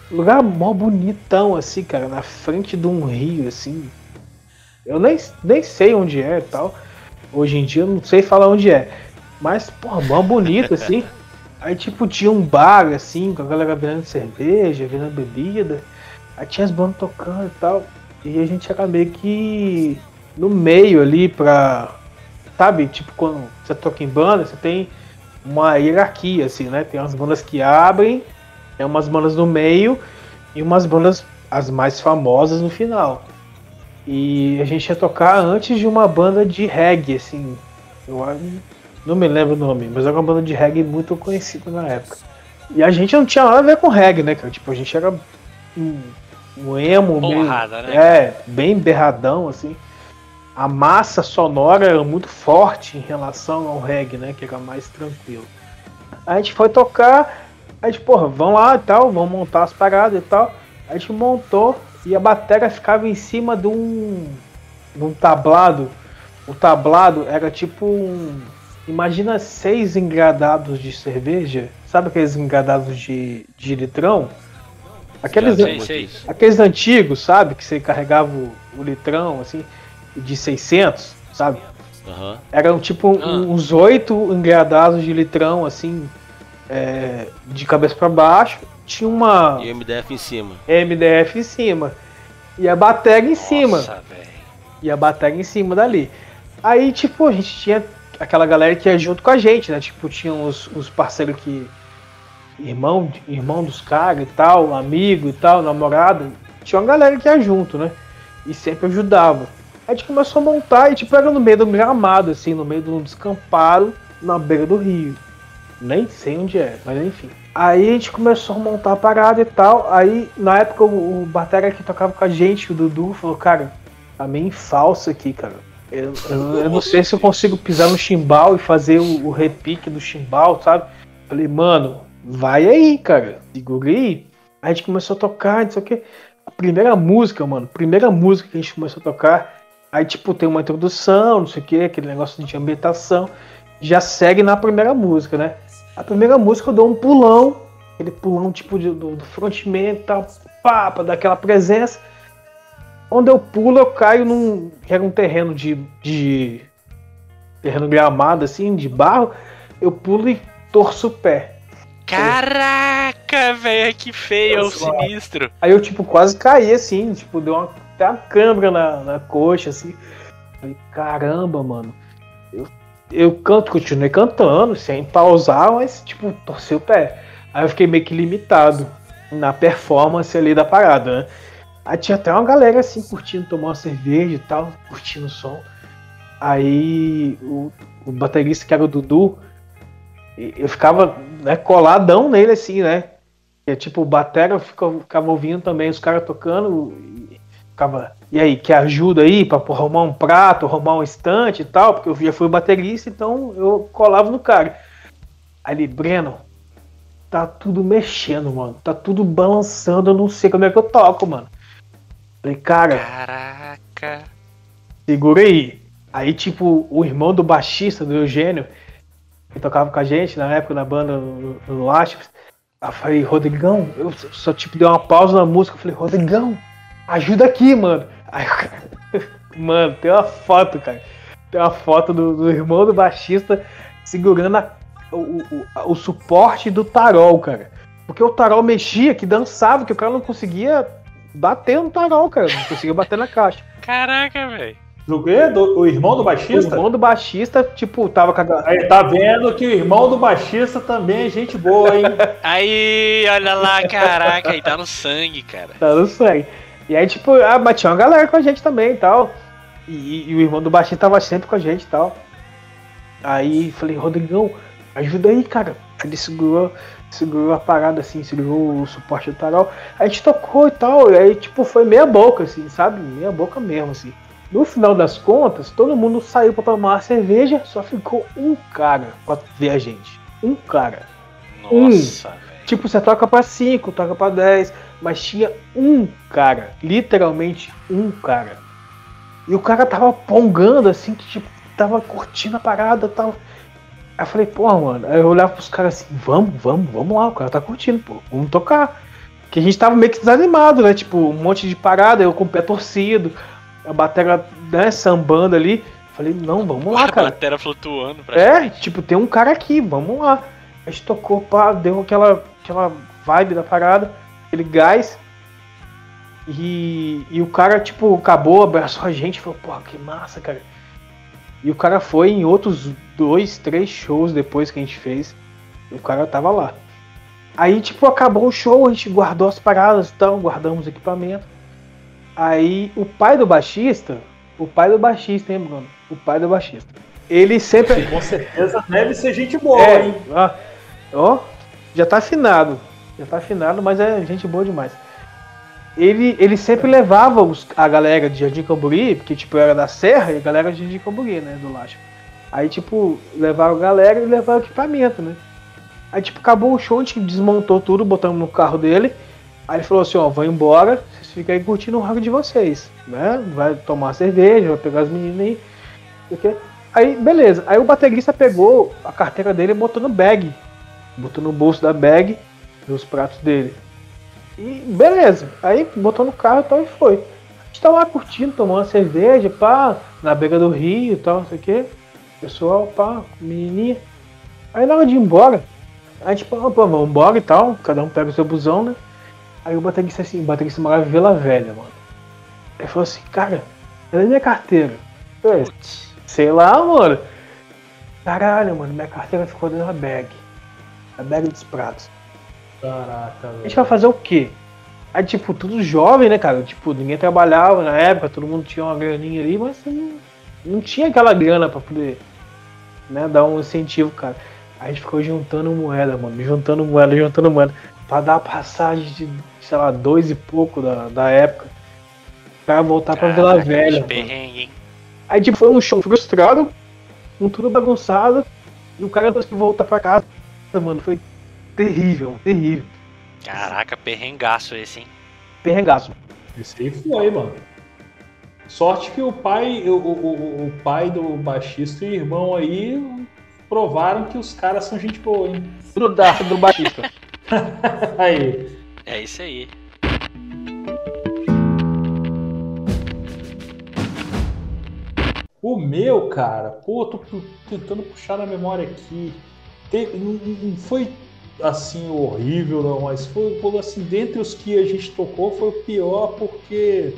lugar mó bonitão, assim, cara, na frente de um rio, assim. Eu nem, nem sei onde é e tal. Hoje em dia eu não sei falar onde é. Mas, porra, mó bonito, assim. Aí, tipo, tinha um bar, assim, com a galera bebendo cerveja, vendendo bebida. Aí tinha as bandas tocando e tal. E a gente era meio que no meio ali pra. Sabe, tipo, quando você toca em banda, você tem uma hierarquia, assim, né? Tem umas bandas que abrem, tem umas bandas no meio e umas bandas, as mais famosas, no final. E a gente ia tocar antes de uma banda de reggae, assim. Eu acho- não me lembro o nome, mas era uma banda de reggae muito conhecida na época. E a gente não tinha nada a ver com reggae, né, cara? Tipo, a gente era um, um emo meio- Porrada, né, É, bem berradão, assim. A massa sonora era muito forte em relação ao reggae, né? Que era mais tranquilo. A gente foi tocar, a gente, porra, vamos lá e tal, vamos montar as paradas e tal. A gente montou e a bateria ficava em cima de um, de um tablado. O tablado era tipo um. Imagina seis engradados de cerveja. Sabe aqueles engradados de, de litrão? Aqueles, sei, sei. aqueles antigos, sabe? Que você carregava o, o litrão, assim, de 600, sabe? Aham. Eram tipo um- Ah. uns oito engradados de litrão, assim, é, de cabeça para baixo. Tinha uma E MDF em cima. MDF em cima. E a bateria em cima. Nossa, velho. E a bateria em cima dali. Aí, tipo, a gente tinha aquela galera que ia junto com a gente, né? Tipo, tinha os, os parceiros que. Irmão, irmão dos caras e tal, amigo e tal, namorado. Tinha uma galera que ia junto, né? E sempre ajudava. Aí a gente começou a montar e, tipo, era no meio do gramado, assim, no meio de um descampado, na beira do rio. Nem sei onde é, mas enfim. Aí a gente começou a montar a parada e tal. Aí, na época, o, o batera que tocava com a gente, o Dudu, falou, cara, tá meio falso aqui, cara. Eu, eu- eu não sei se eu consigo pisar no chimbal e fazer o, o repique do chimbal, sabe? Falei, mano, vai aí, cara. Segura aí. A gente começou a tocar, não sei o que. A primeira música, mano, primeira música que a gente começou a tocar. Aí, tipo, tem uma introdução, não sei o que, aquele negócio de ambientação. Já segue na primeira música, né? A primeira música eu dou um pulão, aquele pulão tipo de- do, do frontman e tal, pá, pra dar aquela presença. Onde eu pulo, eu caio num. era um terreno de. de terreno gramado, assim, de barro. Eu pulo e torço o pé. Caraca, velho, que feio, é o sinistro. Aí eu, tipo, quase caí, assim, tipo, deu uma, até uma câmera na, na coxa, assim. Falei, caramba, mano. Eu eu canto, continuei cantando, sem pausar, mas, tipo, torci o pé. Aí eu fiquei meio que limitado na performance ali da parada, né? Aí tinha até uma galera assim curtindo tomar uma cerveja e tal, curtindo o som. Aí o, o baterista que era o Dudu, eu ficava né, coladão nele assim, né? E, tipo, o batera ficava, ficava ouvindo também os caras tocando. E ficava, e aí, quer ajuda aí pra pô, arrumar um prato, arrumar um estante e tal? Porque eu já fui baterista, então eu colava no cara. Aí ele, Breno, tá tudo mexendo, mano. Tá tudo balançando, eu não sei como é que eu toco, mano. Falei, cara, Caraca. segura aí. Aí, tipo, o irmão do baixista, do Eugênio, que tocava com a gente na época na banda no, no eu falei, Rodrigão, eu só tipo dei uma pausa na música, eu falei, Rodrigão, ajuda aqui, mano. Aí, o cara- mano, tem uma foto, cara. Tem uma foto do, do irmão do baixista segurando a- o, o- o suporte do tarol, cara. Porque o tarol mexia, que dançava, que o cara não conseguia bater no tarol, cara. Não conseguia bater na caixa. Caraca, velho. Do quê? Do- o irmão do O baixista? irmão do baixista, tipo, tava com a, Aí tá vendo que o irmão do baixista também é gente boa, hein? Aí, olha lá, caraca, aí tá no sangue, cara. Tá no sangue. E aí, tipo, ah, mas tinha uma galera com a gente também e tal. E, e o irmão do baixinho tava sempre com a gente e tal. Aí falei, Rodrigão, ajuda aí, cara. Ele segurou, segurou a parada assim, segurou o suporte do tarol. A gente tocou e tal. E aí, tipo, foi meia boca, assim, sabe? Meia boca mesmo, assim. No final das contas, todo mundo saiu pra tomar uma cerveja, só ficou um cara pra ver a gente. Um cara. Nossa, velho. Tipo, você toca pra 5, toca pra 10, mas tinha um cara, literalmente um cara. E o cara tava pongando assim, que tipo, tava curtindo a parada tal. Aí eu falei, porra, mano. Aí eu olhava pros caras assim, vamos, vamos, vamos lá, o cara tá curtindo, pô, vamos tocar. Que a gente tava meio que desanimado, né? Tipo, um monte de parada, eu com o pé torcido, a bateria, né, sambando ali. Falei, não, vamos lá, A cara. batera flutuando pra É, tipo, tem um cara aqui, vamos lá. A gente tocou, pá, deu aquela, aquela vibe da parada, aquele gás. E, e o cara, tipo, acabou, abraçou a gente, falou, pô, que massa, cara. E o cara foi em outros dois, três shows depois que a gente fez. O cara tava lá. Aí, tipo, acabou o show, a gente guardou as paradas e tal, guardamos equipamento. Aí o pai do baixista, o pai do baixista, hein, Bruno? O pai do baixista. Ele sempre. Com certeza deve ser gente boa, É, hein? ó, ó, já tá afinado. Já tá afinado, mas é gente boa demais. Ele, ele sempre levava os- a galera de Jardim Camburi, porque tipo, era da Serra e a galera de Jardim Camburi, né, do Lacho. Aí, tipo, levaram a galera e levaram equipamento, né? Aí, tipo, acabou o show, a gente desmontou tudo, botamos no carro dele. Aí ele falou assim, ó, vão embora, vocês ficam aí curtindo o rock de vocês, né? Vai tomar cerveja, vai pegar as meninas aí, o quê. Aí, beleza. Aí o baterista pegou a carteira dele e botou no bag. Botou no bolso da bag, nos pratos dele. E beleza. Aí botou no carro e tal e foi. A gente tá lá curtindo, tomando uma cerveja, pá, na beira do rio e tal, não sei o quê. Pessoal, pá, menininha. Aí na hora de ir embora, a gente falou, pô, vamos embora e tal. Cada um pega o seu busão, né? Aí o baterista assim, o baterista morava Vila Velha, mano. Ele falou assim, cara, cadê minha carteira? Eu. Sei lá, mano. Caralho, mano, minha carteira ficou dentro da bag. A bag dos pratos. Caraca, A gente velho. vai fazer o quê? Aí, tipo, tudo jovem, né, cara? Tipo, ninguém trabalhava na época, todo mundo tinha uma graninha ali, mas não, não tinha aquela grana pra poder, né, dar um incentivo, cara. Aí a gente ficou juntando moeda, mano, juntando moeda, juntando moeda, pra dar a passagem de, sei lá, dois e pouco da, da época, pra voltar pra Vila Caraca, Velha. perrengue, hein? Aí tipo, foi um show frustrado, com tudo bagunçado, e o cara teve que voltar pra casa, mano. Foi terrível, terrível. Caraca, perrengaço esse, hein? Perrengaço. Isso aí foi, mano. Sorte que o pai, o, o, o- pai do baixista e o irmão aí provaram que os caras são gente boa, hein? Da do Batista. Aí. É isso aí. O meu, cara, pô, tô pu- tentando puxar na memória aqui. Te- não, não foi assim horrível, não, mas foi foi, assim, dentre os que a gente tocou, foi o pior porque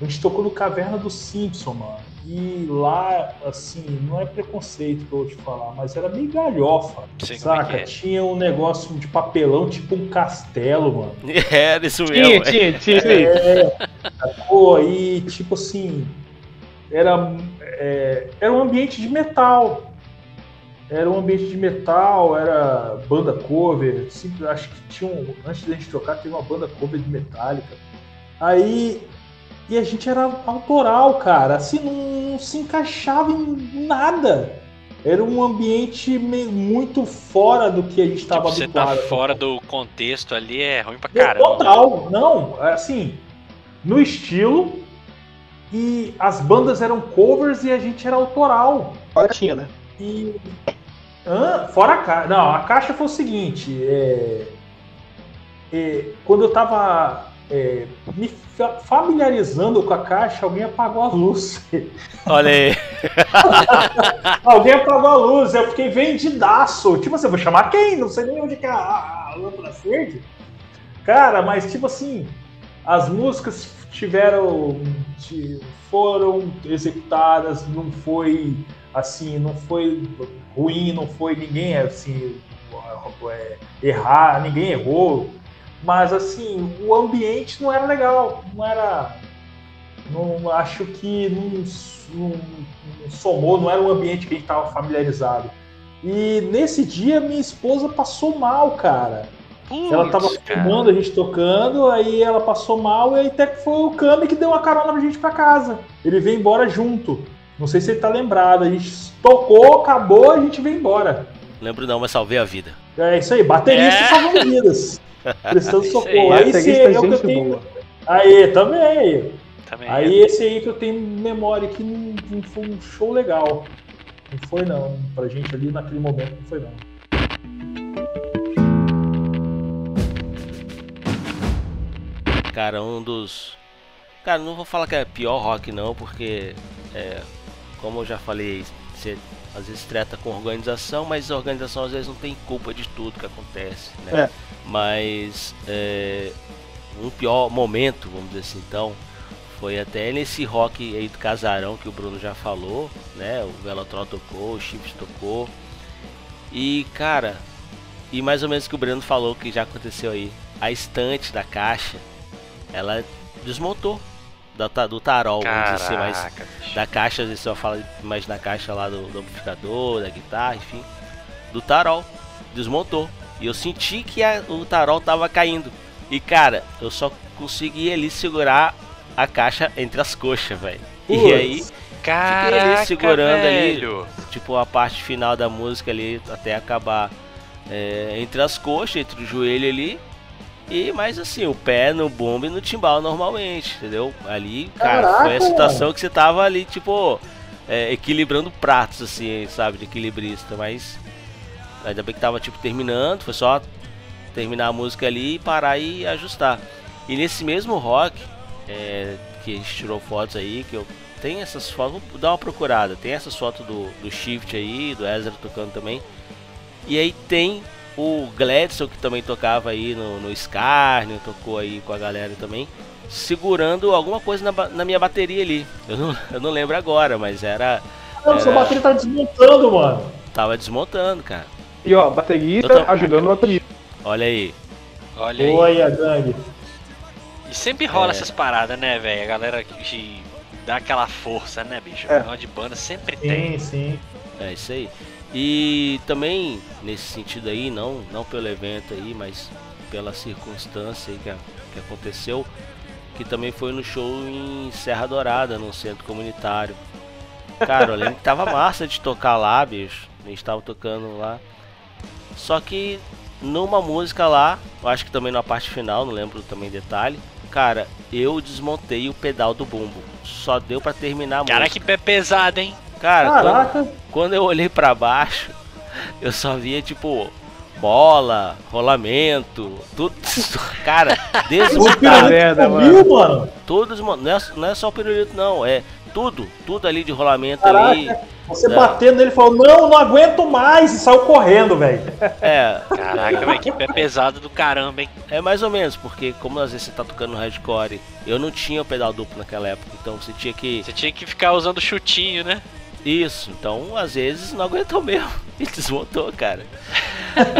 A gente tocou no Caverna do Simpson, mano. E lá, assim, não é preconceito que eu vou te falar, mas era meio galhofa. Sei é saca? que é. Tinha um negócio de papelão, tipo um castelo, mano. Era isso Tinha, mesmo. tinha, tinha. É, sacou? E tipo assim, era, é, era um ambiente de metal. Era um ambiente de metal, era banda cover. Sempre, acho que tinha um, antes da gente tocar, teve uma banda cover de Metallica. Aí. E a gente era autoral, cara. Assim, não, não se encaixava em nada. Era um ambiente meio- muito fora do que a gente estava Tipo, você tá habituado. fora do contexto ali, é ruim pra Não, caramba. Total, não, assim, no estilo e as bandas eram covers e a gente era autoral. Agora tinha, né? E Fora a caixa, não, a caixa foi o seguinte, é, é, quando eu tava é, me fa- familiarizando com a caixa, alguém apagou a luz. Olha aí. alguém apagou a luz, eu fiquei vendidaço. Tipo assim, vou chamar quem? Não sei nem onde que é a, a, lâmpada verde. Cara, mas tipo assim, as músicas tiveram. ti- foram executadas, não foi assim, não foi ruim, não foi ninguém assim é, errar, ninguém errou. Mas assim, o ambiente não era legal, não era. Não acho que não, não- não somou, não era um ambiente que a gente estava familiarizado. E nesse dia minha esposa passou mal, cara. Ela tava filmando a gente tocando, aí ela passou mal e aí até que foi o Kami que deu uma carona pra gente pra casa. Ele veio embora junto. Não sei se ele tá lembrado. A gente tocou, acabou, a gente veio embora. Lembro não, mas salvei a vida. É isso aí, baterista É. salvando vidas. Prestando socorro. Aí esse aí é o que eu tenho. boa. Aí, também. Também Aí esse aí que eu tenho memória que não, não foi um show legal. Não foi não. Pra gente ali naquele momento não foi não. Cara, um dos. Cara, não vou falar que é pior rock não, porque é, como eu já falei, você às vezes trata com organização, mas a organização às vezes não tem culpa de tudo que acontece, né? É. Mas é, um pior momento, vamos dizer assim, então, foi até nesse rock aí do casarão que o Bruno já falou, né? O Velotrol tocou, o Chips tocou. E cara, e mais ou menos que o Breno falou que já aconteceu aí, a estante da caixa, ela desmontou da, do tarol, assim, mas Caraca, bicho. da caixa, às vezes vai falar mais da caixa lá do, do amplificador, da guitarra, enfim, do tarol, desmontou. E eu senti que a- o tarol tava caindo. E cara, eu só consegui ali segurar a caixa entre as coxas, velho. E aí, Caraca, segurando ali. velho. tipo, a parte final da música ali, até acabar é, entre as coxas, entre o joelho ali. E mais assim, o pé no bombo e no timbal normalmente, entendeu? Ali, cara, Caraca, foi a situação que você tava ali, tipo, é, equilibrando pratos, assim, sabe, de equilibrista, mas ainda bem que tava, tipo, terminando, foi só terminar a música ali, parar e ajustar. E nesse mesmo rock, é, que a gente tirou fotos aí, que eu tenho essas fotos, vou dar uma procurada, tem essas fotos do, do Shift aí, do Ezra tocando também. E aí tem o Gladson que também tocava aí no, no Scarnio, tocou aí com a galera também, segurando alguma coisa na, na minha bateria ali. Eu não, eu não lembro agora, mas era. Não, sua bateria tá desmontando, mano. Tava desmontando, cara. E ó, baterista tô- ajudando o baterista. Olha aí. Olha aí. Oi, a gangue. E sempre rola É. essas paradas, né, velho? A galera que dá aquela força, né, bicho? É. O de banda sempre tem. Sim, sim. É isso aí. E também nesse sentido aí, não, não pelo evento aí, mas pela circunstância aí que, a- que aconteceu, que também foi no show em Serra Dourada, no centro comunitário. Cara, eu lembro que tava massa de tocar lá, bicho. A gente tava tocando lá. Só que numa música lá, eu acho que também na parte final, não lembro também detalhe. Cara, eu desmontei o pedal do bumbo. Só deu pra terminar a Cara, música. que pé pesado, hein? Cara, quando- Caraca. quando eu olhei pra baixo, eu só via tipo bola, rolamento, tudo. Cara, desmontado. merda, sumiu, mano. Todos, não é, não é só o pirulito, não. É tudo, tudo ali de rolamento Caraca. ali. Você É. batendo nele falou, não, não aguento mais, e saiu correndo, velho. É, Caraca, velho, que pé pesado do caramba, hein? é mais ou menos, porque como às vezes você tá tocando no hardcore, eu não tinha o pedal duplo naquela época, então você tinha que. Você tinha que ficar usando chutinho, né? Isso, então às vezes não aguentou mesmo e desmontou, cara.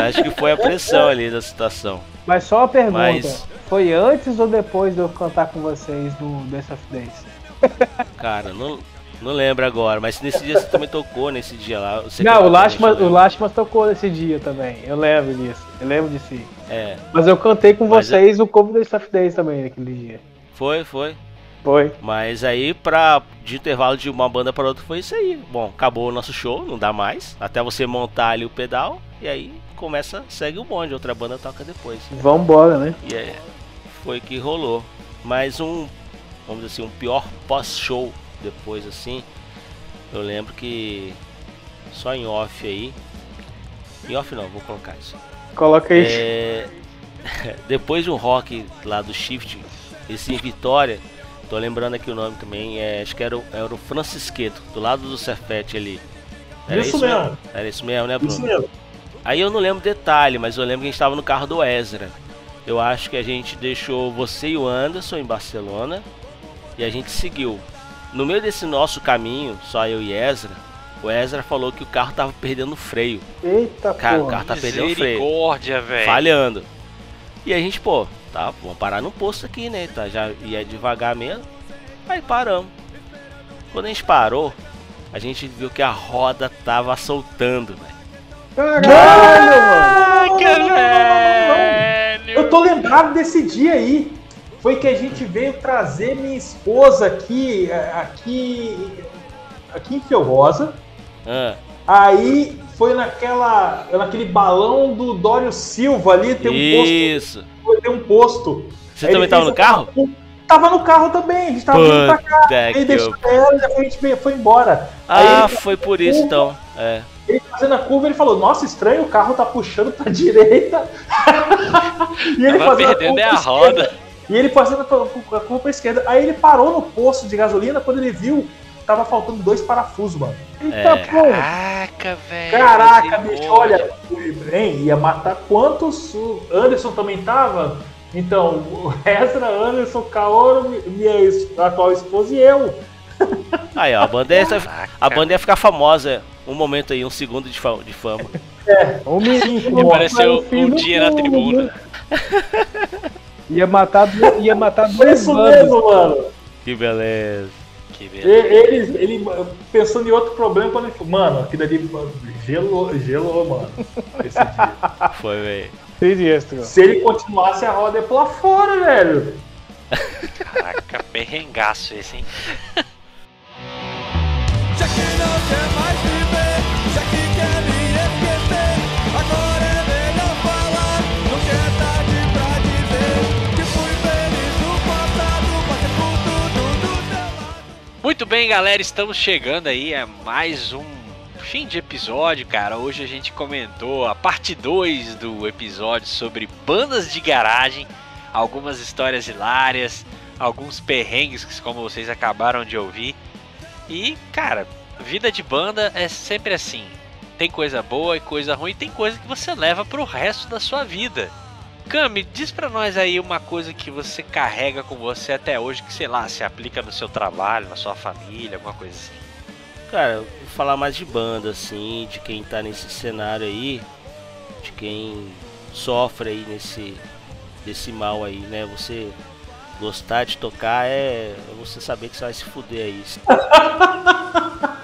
Acho que foi a pressão ali da situação. Mas só uma pergunta: Mas- foi antes ou depois de eu cantar com vocês no Dance of Days? Cara, não, não lembro agora, mas nesse dia você também tocou nesse dia lá. Não, o né? o tocou nesse dia também. Eu lembro disso. Eu lembro de si. É, Mas eu cantei com Mas vocês o cover do Dance of Days também naquele dia. foi, foi. Foi. Mas aí, pra, de intervalo de uma banda para outra, foi isso aí. Bom, acabou o nosso show, não dá mais. Até você montar ali o pedal, e aí começa, segue o bonde, outra banda toca depois. Vambora, né? E é, foi que rolou. Mas um, vamos dizer assim, um pior pós-show depois, assim. Eu lembro que só em off aí. Em off não, vou colocar isso. Coloca aí. É, depois de um rock lá do Shift, esse em Vitória, tô lembrando aqui o nome também, é, acho que era o, era o Francisqueto, do lado do Cefete ali. Era Isso mesmo. Era isso mesmo, né, Bruno? Isso mesmo. Aí eu não lembro detalhe, mas eu lembro que a gente tava no carro do Ezra. Eu acho que a gente deixou você e o Anderson em Barcelona e a gente seguiu. No meio desse nosso caminho, só eu e Ezra, o Ezra falou que o carro tava perdendo freio. Eita Cara, o porra. carro tá perdendo freio Misericórdia, velho. falhando. E a gente, pô, tá, vamos parar no posto aqui, né? Tá, já ia devagar mesmo. Aí paramos. Quando a gente parou, a gente viu que a roda tava soltando, velho. Caralho, mano. Caraca, velho. Eu tô lembrado desse dia aí. Foi que a gente veio trazer minha esposa aqui, eh, aqui, aqui em Ferrosa. Ah, Aí foi naquela, naquele balão do Dório Silva ali, tem um isso. posto. Tem um posto. Você Aí também tava no carro? uma- Tava no carro também, a gente tava vindo pra cá. Puta Ele deixou eu... ela e a gente foi embora. Ah, ele, foi por isso então. É. ele fazendo a curva, ele falou, nossa, estranho, o carro tá puxando pra direita. e ele Tava fazendo a perdendo curva a pra roda. E ele fazendo a a curva pra esquerda. Aí ele parou no posto de gasolina, quando ele viu, tava faltando dois parafusos, mano. Eita É. porra. Caraca, velho. Caraca, bicho, olha, hein, ia matar quantos? O Anderson também tava? Então, o Ezra, Anderson, Kaoru, minha atual esposa e eu. Aí, ó, a banda, ia, a banda ia ficar famosa. Um momento aí, um segundo de, fa- de fama. Um minuto. Apareceu um dia na tribuna. Ia matar, ia matar Foi duas isso mesmo, mano. Que beleza. Ele, ele pensando em outro problema quando ele falou, mano, aquilo ali gelou, gelou, mano. Esse dia. Foi, velho. Sinistro. Se ele continuasse, a roda ia pular fora, velho. Caraca, perrengaço esse, hein? Já que não quer mais viver, já que quer me Muito bem, galera, estamos chegando aí a mais um fim de episódio, cara. Hoje a gente comentou a parte 2 do episódio sobre bandas de garagem, algumas histórias hilárias, alguns perrengues, como vocês acabaram de ouvir. E, cara, vida de banda é sempre assim. Tem coisa boa e coisa ruim, tem coisa que você leva pro resto da sua vida. Cami, diz pra nós aí uma coisa que você carrega com você até hoje, que sei lá, se aplica no seu trabalho, na sua família, alguma coisa assim. Cara, vou falar mais de banda, assim, de quem tá nesse cenário aí, de quem sofre aí nesse, desse mal aí, né? Você gostar de tocar é, é você saber que você vai se fuder aí.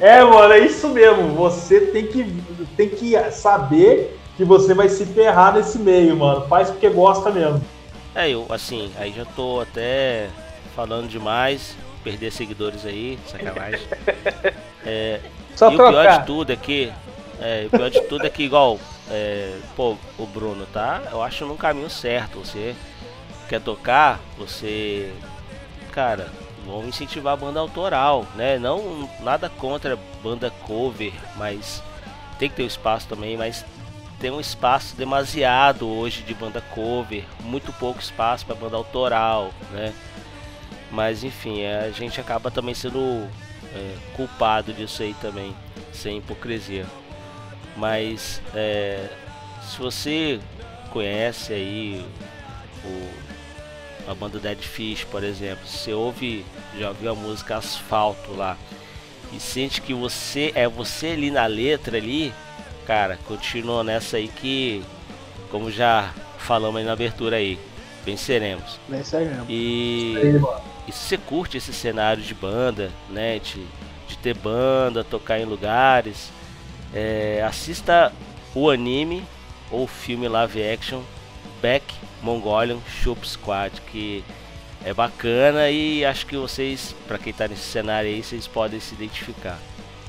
É, mano, é isso mesmo. Você tem que, tem que saber que você vai se ferrar nesse meio, mano. Faz porque gosta mesmo. É, eu, assim, aí já tô até falando demais, perder seguidores aí, sacanagem. É, Só e o pior de trocar. tudo é que. É, o pior de tudo é que igual. é, pô, o Bruno, tá? Eu acho num caminho certo. Você quer tocar, você. Cara, vamos incentivar a banda autoral, né? Não nada contra banda cover, mas tem que ter o espaço também, mas tem um espaço demasiado hoje de banda cover, muito pouco espaço para banda autoral, né? Mas enfim, é, a gente acaba também sendo é, culpado disso aí também, sem hipocrisia. Mas é, se você conhece aí o, a banda Dead Fish, por exemplo, você ouve, já ouviu a música Asfalto lá e sente que você é você ali na letra ali, cara, continua nessa aí que, como já falamos aí na abertura aí, venceremos. Venceremos. E, e se você curte esse cenário de banda, né, de, de ter banda, tocar em lugares, é, assista o anime ou filme live action Back Mongolian Shop Squad, que é bacana e acho que vocês, para quem tá nesse cenário aí, vocês podem se identificar.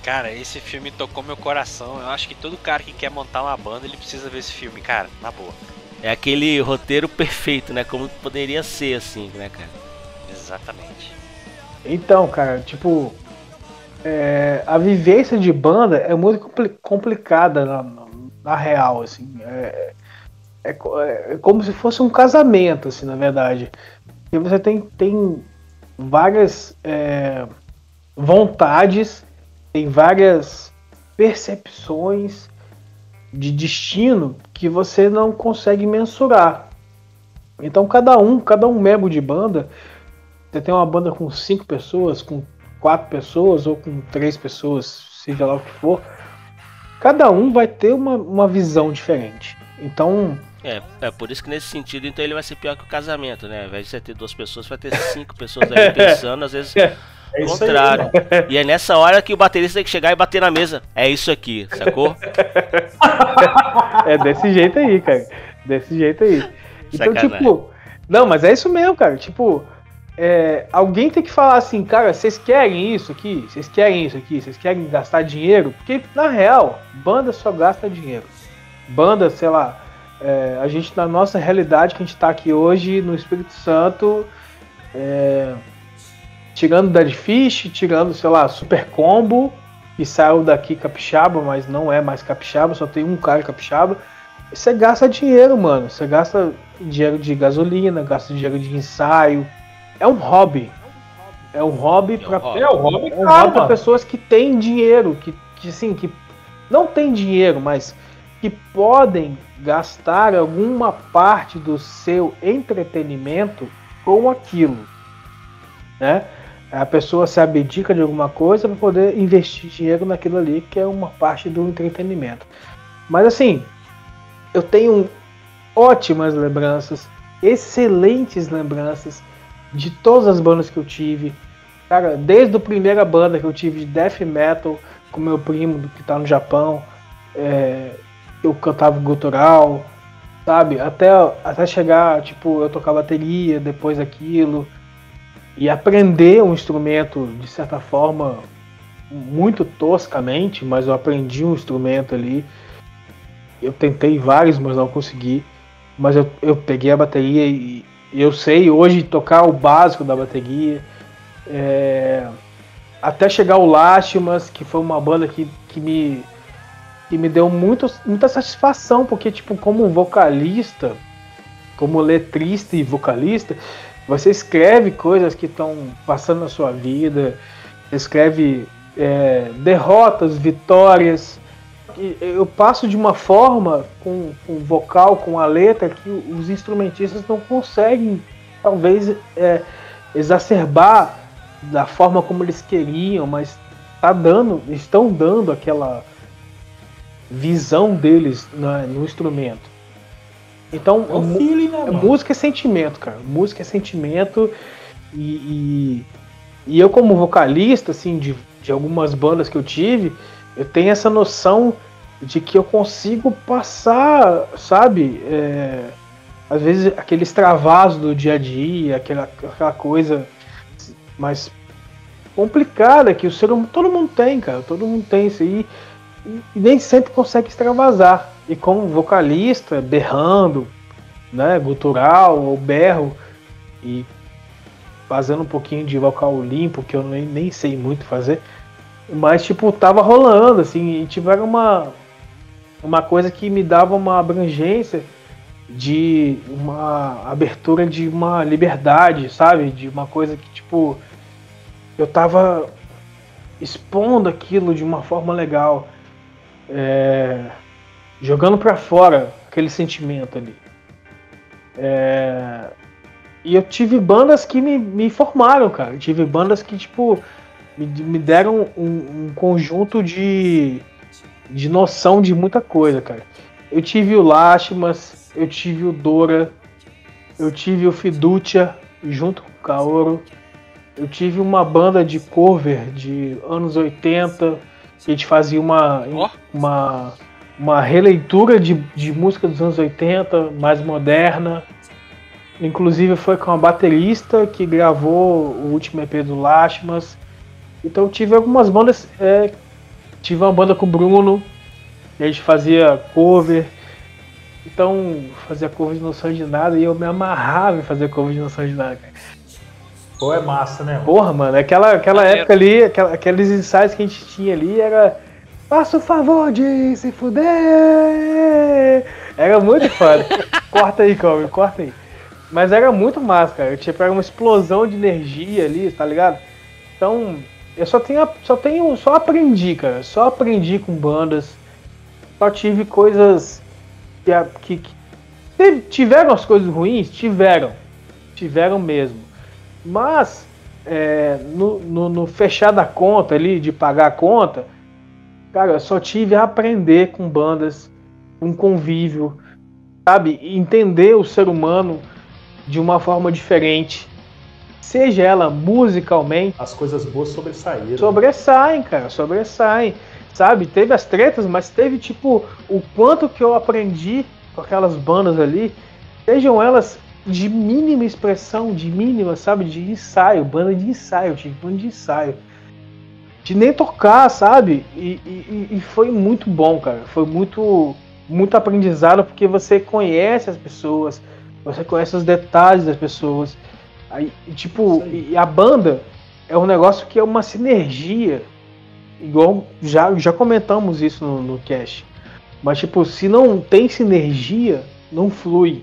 Cara, esse filme tocou meu coração. Eu acho que todo cara que quer montar uma banda, ele precisa ver esse filme, cara, na boa. É aquele roteiro perfeito, né? Como poderia ser assim, né, cara? Exatamente. Então, cara, tipo, é, a vivência de banda é muito compli- complicada na, na- na real, assim. É, é, co- é como se fosse um casamento, assim, na verdade. E você tem, tem várias é, vontades, tem várias percepções de destino que você não consegue mensurar. Então cada um, cada um membro de banda, você tem uma banda com cinco pessoas, com quatro pessoas ou com três pessoas, seja lá o que for, cada um vai ter uma, uma visão diferente. Então, É, é por isso que nesse sentido, então ele vai ser pior que o casamento, né? Ao invés de você ter duas pessoas, vai ter cinco pessoas ali pensando, às vezes É aí, contrário. mano. e é nessa hora que o baterista tem que chegar e bater na mesa. É isso aqui, sacou? é desse jeito aí, cara. Desse jeito aí. Então, Sacanagem. tipo, não, mas é isso mesmo, cara. Tipo, é, alguém tem que falar assim, cara, vocês querem isso aqui? Vocês querem isso aqui? Vocês querem gastar dinheiro? Porque, na real, banda só gasta dinheiro. Banda, sei lá, é, a gente, na nossa realidade que a gente tá aqui hoje, no Espírito Santo, é, tirando Dead Fish, tirando, sei lá, Super Combo, que saiu daqui capixaba, mas não é mais capixaba, só tem um cara capixaba. Você gasta dinheiro, mano. Você gasta dinheiro de gasolina, gasta dinheiro de ensaio. É um hobby. É um hobby É um hobby. É, o hobby, é um cara, hobby mano. pessoas que têm dinheiro, que, que assim, que não tem dinheiro, mas que podem gastar alguma parte do seu entretenimento com aquilo, né? A pessoa se abdica de alguma coisa para poder investir dinheiro naquilo ali, que é uma parte do entretenimento. Mas assim, eu tenho ótimas lembranças, excelentes lembranças de todas as bandas que eu tive. Cara, desde a primeira banda que eu tive de death metal com meu primo que tá no Japão, é, eu cantava gutural, sabe? Até, até chegar, tipo, eu tocar bateria, depois aquilo. E aprender um instrumento, de certa forma, muito toscamente, mas eu aprendi um instrumento ali. Eu tentei vários, mas não consegui. Mas eu, eu peguei a bateria e eu sei hoje tocar o básico da bateria. É, até chegar o Lástimas, que foi uma banda que, que me que me deu muito, muita satisfação, porque tipo, como vocalista, como letrista e vocalista, você escreve coisas que estão passando na sua vida, escreve é, derrotas, vitórias. Eu passo de uma forma com, o vocal, com a letra, que os instrumentistas não conseguem, talvez, é, exacerbar da forma como eles queriam, mas tá dando, estão dando aquela visão deles na- no instrumento. Então, É mu- feeling, né, mano? música é sentimento, cara. Música é sentimento e, e, e eu como vocalista, assim, de, de algumas bandas que eu tive, eu tenho essa noção de que eu consigo passar, sabe, é, às vezes aquele extravaso do dia a dia, aquela, aquela coisa mais complicada que o ser humano, todo mundo tem, cara, todo mundo tem isso aí e, e nem sempre consegue extravasar. E como vocalista, berrando, né, gutural ou berro e fazendo um pouquinho de vocal limpo, que eu nem, nem sei muito fazer, mas tipo, tava rolando, assim, e era uma, uma coisa que me dava uma abrangência de uma abertura de uma liberdade, sabe? De uma coisa que, tipo, eu tava expondo aquilo de uma forma legal, é, jogando pra fora aquele sentimento ali. É, e eu tive bandas que me, me formaram, cara. Eu tive bandas que, tipo, me, me deram um, um conjunto de, de noção de muita coisa, cara. Eu tive o Lástimas, eu tive o Dora, eu tive o Fiducia junto com o Kaoro. Eu tive uma banda de cover de anos 80, que a gente fazia uma, Ó. uma, uma releitura de, de música dos anos 80, mais moderna. Inclusive foi com a baterista que gravou o último EP do Lástimas. Então eu tive algumas bandas. é, tive uma banda com o Bruno, e a gente fazia cover. Então fazia cover de noção de nada e eu me amarrava em fazer cover de noção de nada. cara. Pô, é massa, né? Porra, mano, aquela, aquela época ali, aquela- aqueles ensaios que a gente tinha ali era. Faça o favor de se fuder! Era muito foda. corta aí, Calvin, corta aí. Mas era muito massa, cara. Tipo, era uma explosão de energia ali, tá ligado? Então, eu só tenho, só tenho, só aprendi, cara. Só aprendi com bandas. Só tive coisas que, que, que tiveram as coisas ruins, tiveram, tiveram mesmo. Mas é, no, no, no fechar da conta ali, de pagar a conta, cara, eu só tive a aprender com bandas, um convívio, sabe? Entender o ser humano de uma forma diferente. Seja ela musicalmente, As coisas boas sobressaíram. sobressaem, cara, sobressaem. Sabe? Teve as tretas, mas teve tipo o quanto que eu aprendi com aquelas bandas ali, sejam elas de mínima expressão, de mínima, sabe? De ensaio, banda de ensaio, tive banda de ensaio. De nem tocar, sabe? E, e- e foi muito bom, cara. Foi muito, muito aprendizado porque você conhece as pessoas, você conhece os detalhes das pessoas. Aí, e, tipo, e a banda é um negócio que é uma sinergia. Igual já, já comentamos isso no, no cast. Mas, tipo, se não tem sinergia, não flui.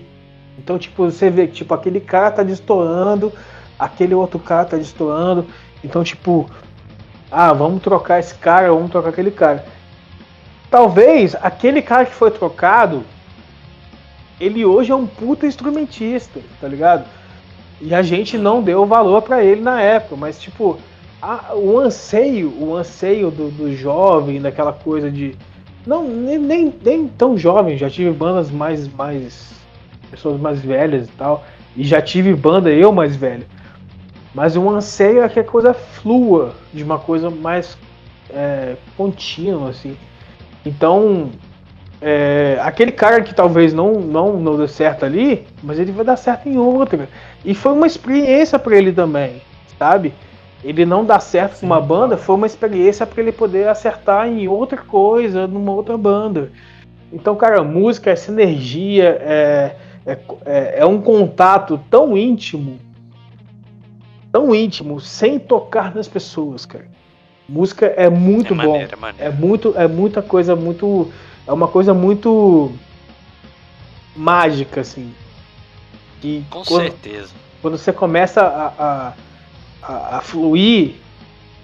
Então, tipo, você vê que tipo, aquele cara tá destoando, aquele outro cara tá destoando. Então, tipo, ah, vamos trocar esse cara, vamos trocar aquele cara. Talvez aquele cara que foi trocado, ele hoje é um puta instrumentista, tá ligado? E a gente não deu valor pra ele na época, mas tipo, a- o anseio, o anseio do, do jovem, daquela coisa de. Não, nem, nem, nem tão jovem, já tive bandas mais, mais. pessoas mais velhas e tal. E já tive banda eu mais velho. Mas o anseio é que a coisa flua de uma coisa mais é, contínua, assim. Então, é, aquele cara que talvez não, não, não dê certo ali, mas ele vai dar certo em outra. E foi uma experiência para ele também, sabe? Ele não dar certo com uma banda foi uma experiência para ele poder acertar em outra coisa, numa outra banda. Então, cara, música é sinergia, é, é, é, é um contato tão íntimo, tão íntimo, sem tocar nas pessoas, cara. Música é muito é bom. maneiro, é É maneiro. muito, é muita coisa muito, é uma coisa muito mágica assim. Que Com quando, certeza. quando você começa a, a, a, a fluir,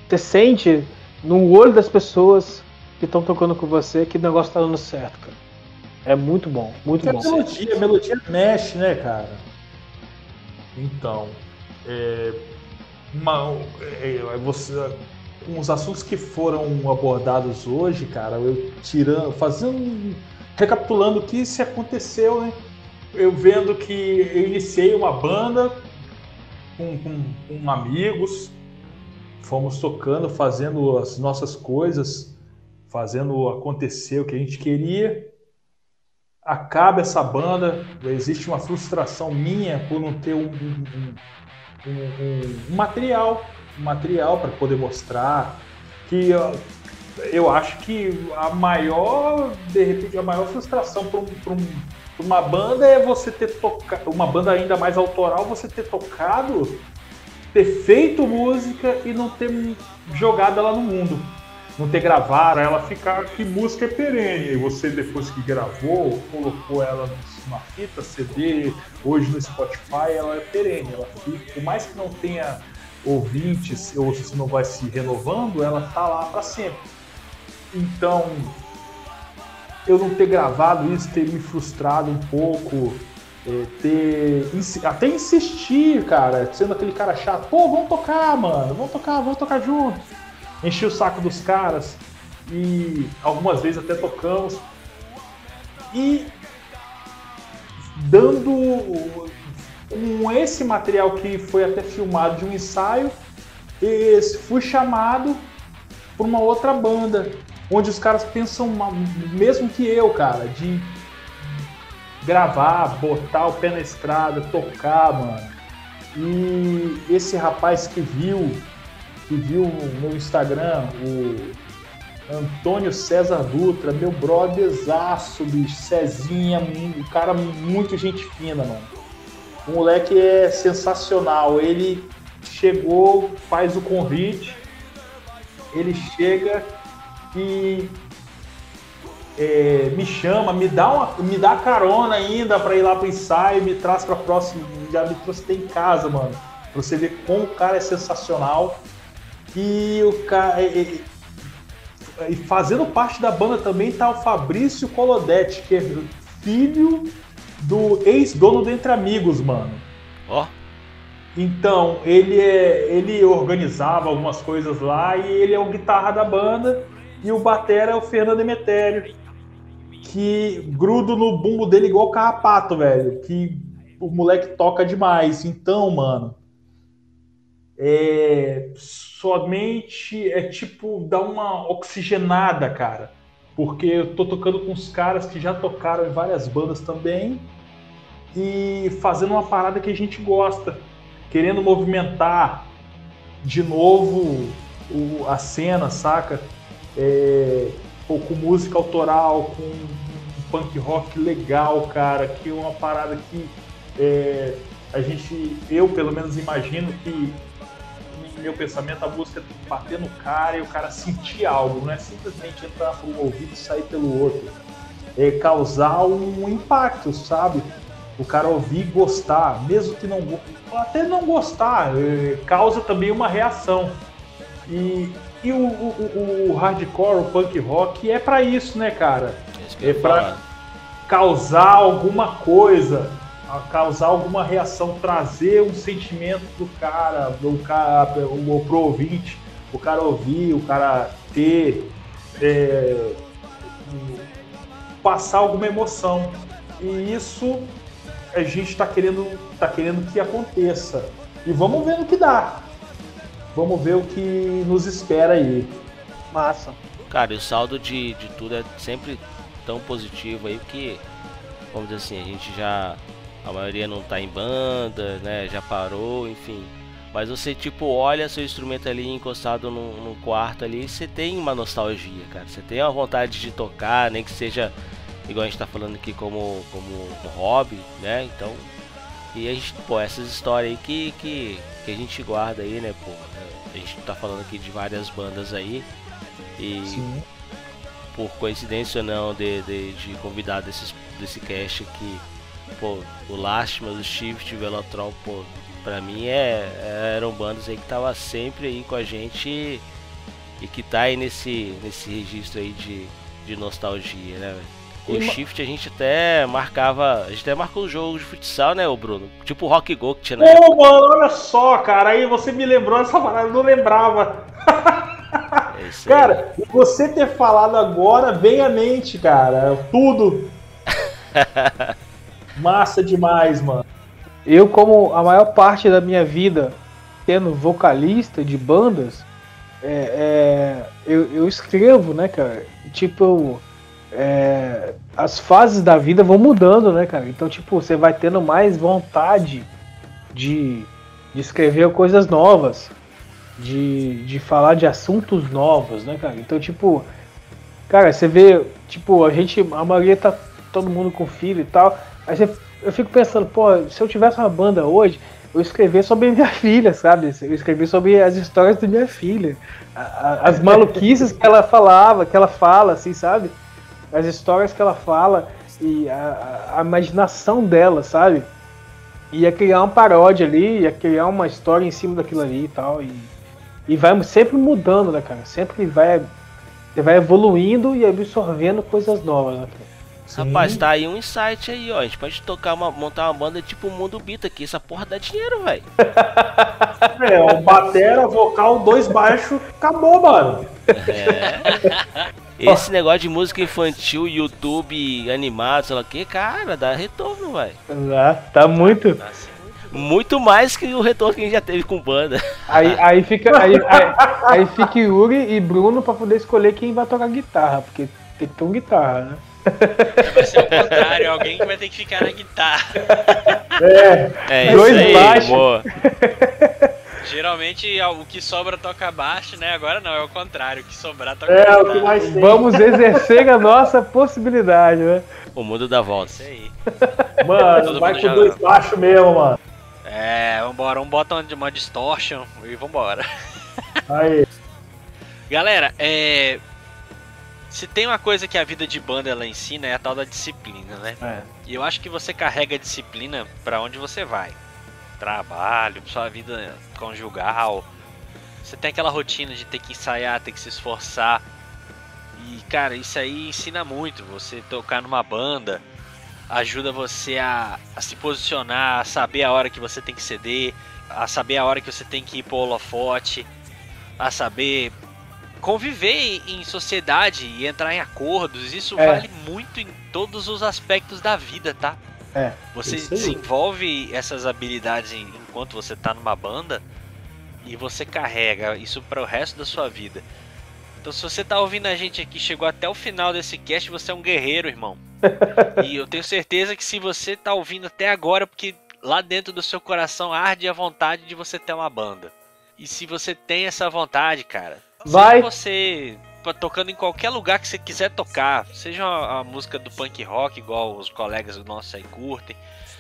você sente no olho das pessoas que estão tocando com você que o negócio tá dando certo, cara. É muito bom, muito Porque a bom. melodia, a melodia mexe, né, cara? Então, é, uma- é, é, você, com os assuntos que foram abordados hoje, cara, eu tirando, fazendo, recapitulando o que se aconteceu, né? Eu vendo que eu iniciei uma banda com, com- com amigos, fomos tocando, fazendo as nossas coisas, fazendo acontecer o que a gente queria acaba essa banda, existe uma frustração minha por não ter um- um- um- um material, um material para poder mostrar. Que eu, eu acho que a maior, de repente, a maior frustração para um, um- uma banda é você ter tocado, uma banda ainda mais autoral, você ter tocado, ter feito música e não ter jogado ela no mundo. não ter gravado, ela ficar que música é perene. E você, depois que gravou, colocou ela numa fita, CD, hoje no Spotify, ela é perene. Ela por mais que não tenha ouvintes, ou se não vai se renovando, ela tá lá para sempre. Então, eu não ter gravado isso, ter me frustrado um pouco, é, ter. Até insistir, cara, sendo aquele cara chato, pô, vamos tocar, mano, vamos tocar, vamos tocar junto. Enchi o saco dos caras e algumas vezes até tocamos. E dando com esse material que foi até filmado de um ensaio, fui chamado por uma outra banda, onde os caras pensam mesmo que eu, cara, de gravar, botar o pé na estrada, tocar, mano. E esse rapaz que viu, que viu no Instagram, o Antônio César Dutra, meu brotherzaço, bicho, Cezinha, um cara muito gente fina, mano. O moleque é sensacional. Ele chegou, faz o convite, ele chega e é, me chama, me dá, uma, me dá carona ainda pra ir lá pro ensaio, me traz pra próxima, já me trouxe até em casa, mano. Pra você ver como o cara é sensacional. E o cara. E, e fazendo parte da banda também tá o Fabrício Colodetti, que é filho do ex-dono do Entre Amigos, mano. Ó, Então, ele é, ele organizava algumas coisas lá e ele é o guitarra da banda e o batera é o Fernando Emetério, que grudo no bumbo dele igual carrapato, velho, que o moleque toca demais. Então, mano, é somente é tipo dar uma oxigenada, cara, porque eu tô tocando com os caras que já tocaram em várias bandas também e fazendo uma parada que a gente gosta querendo movimentar de novo o- a cena, saca? É, com música autoral, com punk rock legal, cara, que é uma parada que é, a gente, eu pelo menos imagino que meu pensamento a música tem que bater no cara e o cara sentir algo, não é simplesmente entrar por um ouvido e sair pelo outro. É causar um impacto, sabe? o cara ouvir e gostar, mesmo que não até não gostar, eh, causa também uma reação. E, e o, o- o- hardcore, o punk rock é pra isso, né, cara? é É falar. Causar alguma coisa, a causar alguma reação, trazer um sentimento do cara, do cara o, pro ouvinte, o cara ouvir, o cara ter, é, passar alguma emoção. E isso a gente está querendo, tá querendo que aconteça. E vamos ver no que dá. Vamos ver o que nos espera aí. Massa. Cara, e o saldo de, de tudo é sempre tão positivo aí que, vamos dizer assim, a gente já. A maioria não tá em banda, né? Já parou, enfim. Mas você, tipo, olha seu instrumento ali encostado num, quarto ali, você tem uma nostalgia, cara. Você tem uma vontade de tocar, nem que seja igual a gente tá falando aqui como, como um hobby, né? Então. E a gente, pô, essas histórias aí que, que, que a gente guarda aí, né, pô? A gente tá falando aqui de várias bandas aí. E por coincidência ou não de, de, de convidar desses, desse cast aqui, pô, o Lástima, do Shift, o Velotron, pô, pra mim é, eram bandas aí que tava sempre aí com a gente e, e que tá aí nesse, nesse registro aí de, de nostalgia, né, velho? O Shift a gente até marcava, a gente até marcou o jogo de futsal, né, o Bruno? Tipo o Rock Go que tinha na Pô, mano, olha só, cara. Aí você me lembrou essa parada, eu não lembrava. É isso aí. Cara, você ter falado agora vem à mente, cara. Tudo. Massa demais, mano. Eu, como a maior parte da minha vida sendo vocalista de bandas, é, é, eu, eu escrevo, né, cara? Tipo, é, as fases da vida vão mudando, né, cara? Então, tipo, você vai tendo mais vontade de, de escrever coisas novas, de, de falar de assuntos novos, né, cara? Então, tipo, cara, você vê, tipo, a gente, a maioria tá todo mundo com filho e tal. Aí você, eu fico pensando, pô, se eu tivesse uma banda hoje, eu escrevi sobre minha filha, sabe? Eu escrevi sobre as histórias da minha filha. A- a- As maluquices que ela falava, que ela fala, assim, sabe? As histórias que ela fala e a, a- imaginação dela, sabe? Ia criar uma paródia ali, ia criar uma história em cima daquilo ali e tal. E, e vai sempre mudando, né, cara? Sempre vai, vai evoluindo e absorvendo coisas novas, né, cara? Rapaz, tá aí um insight aí, ó. A gente pode tocar uma, montar uma banda tipo Mundo Bita aqui. Essa porra dá dinheiro, velho. É, um batera, vocal, dois baixos, acabou, mano. Esse negócio de música infantil, YouTube, animado, sei lá o que, cara, dá retorno, velho. Já, tá muito. Muito mais que o retorno que a gente já teve com banda. Aí, aí fica. Aí, aí, aí fica Yuri e Bruno pra poder escolher quem vai tocar guitarra, porque tem que ter um guitarra, né? Vai ser o contrário, alguém que vai ter que ficar na guitarra. É, É Dois isso aí, baixos. boa. Geralmente o que sobra toca baixo, né? Agora não, é o contrário. O que sobrar toca é o que mais tem. Vamos exercer a nossa possibilidade, né? O mundo dá volta. Isso aí. Mano, Todo vai com dois baixos mesmo, mano. É, vambora, um bota uma distortion e vambora. Aí. Galera, é. Se tem uma coisa que a vida de banda ela ensina é a tal da disciplina, né? É. E eu acho que você carrega a disciplina pra onde você vai. Trabalho, sua vida conjugal. Você tem aquela rotina de ter que ensaiar, ter que se esforçar. E cara, isso aí ensina muito. Você tocar numa banda ajuda você a, a se posicionar, a saber a hora que você tem que ceder, a saber a hora que você tem que ir pro holofote, a saber conviver em- sociedade e entrar em acordos. Isso É. vale muito em todos os aspectos da vida, tá? É, Você desenvolve essas habilidades enquanto você tá numa banda e você carrega isso para o resto da sua vida. Então, se você tá ouvindo a gente aqui, chegou até o final desse cast, você é um guerreiro, irmão. e eu tenho certeza que se você tá ouvindo até agora, porque lá dentro do seu coração arde a vontade de você ter uma banda. E se você tem essa vontade, cara, Vai. seja você tocando em qualquer lugar que você quiser tocar, seja a, a música do punk rock, igual os colegas nossos aí curtem,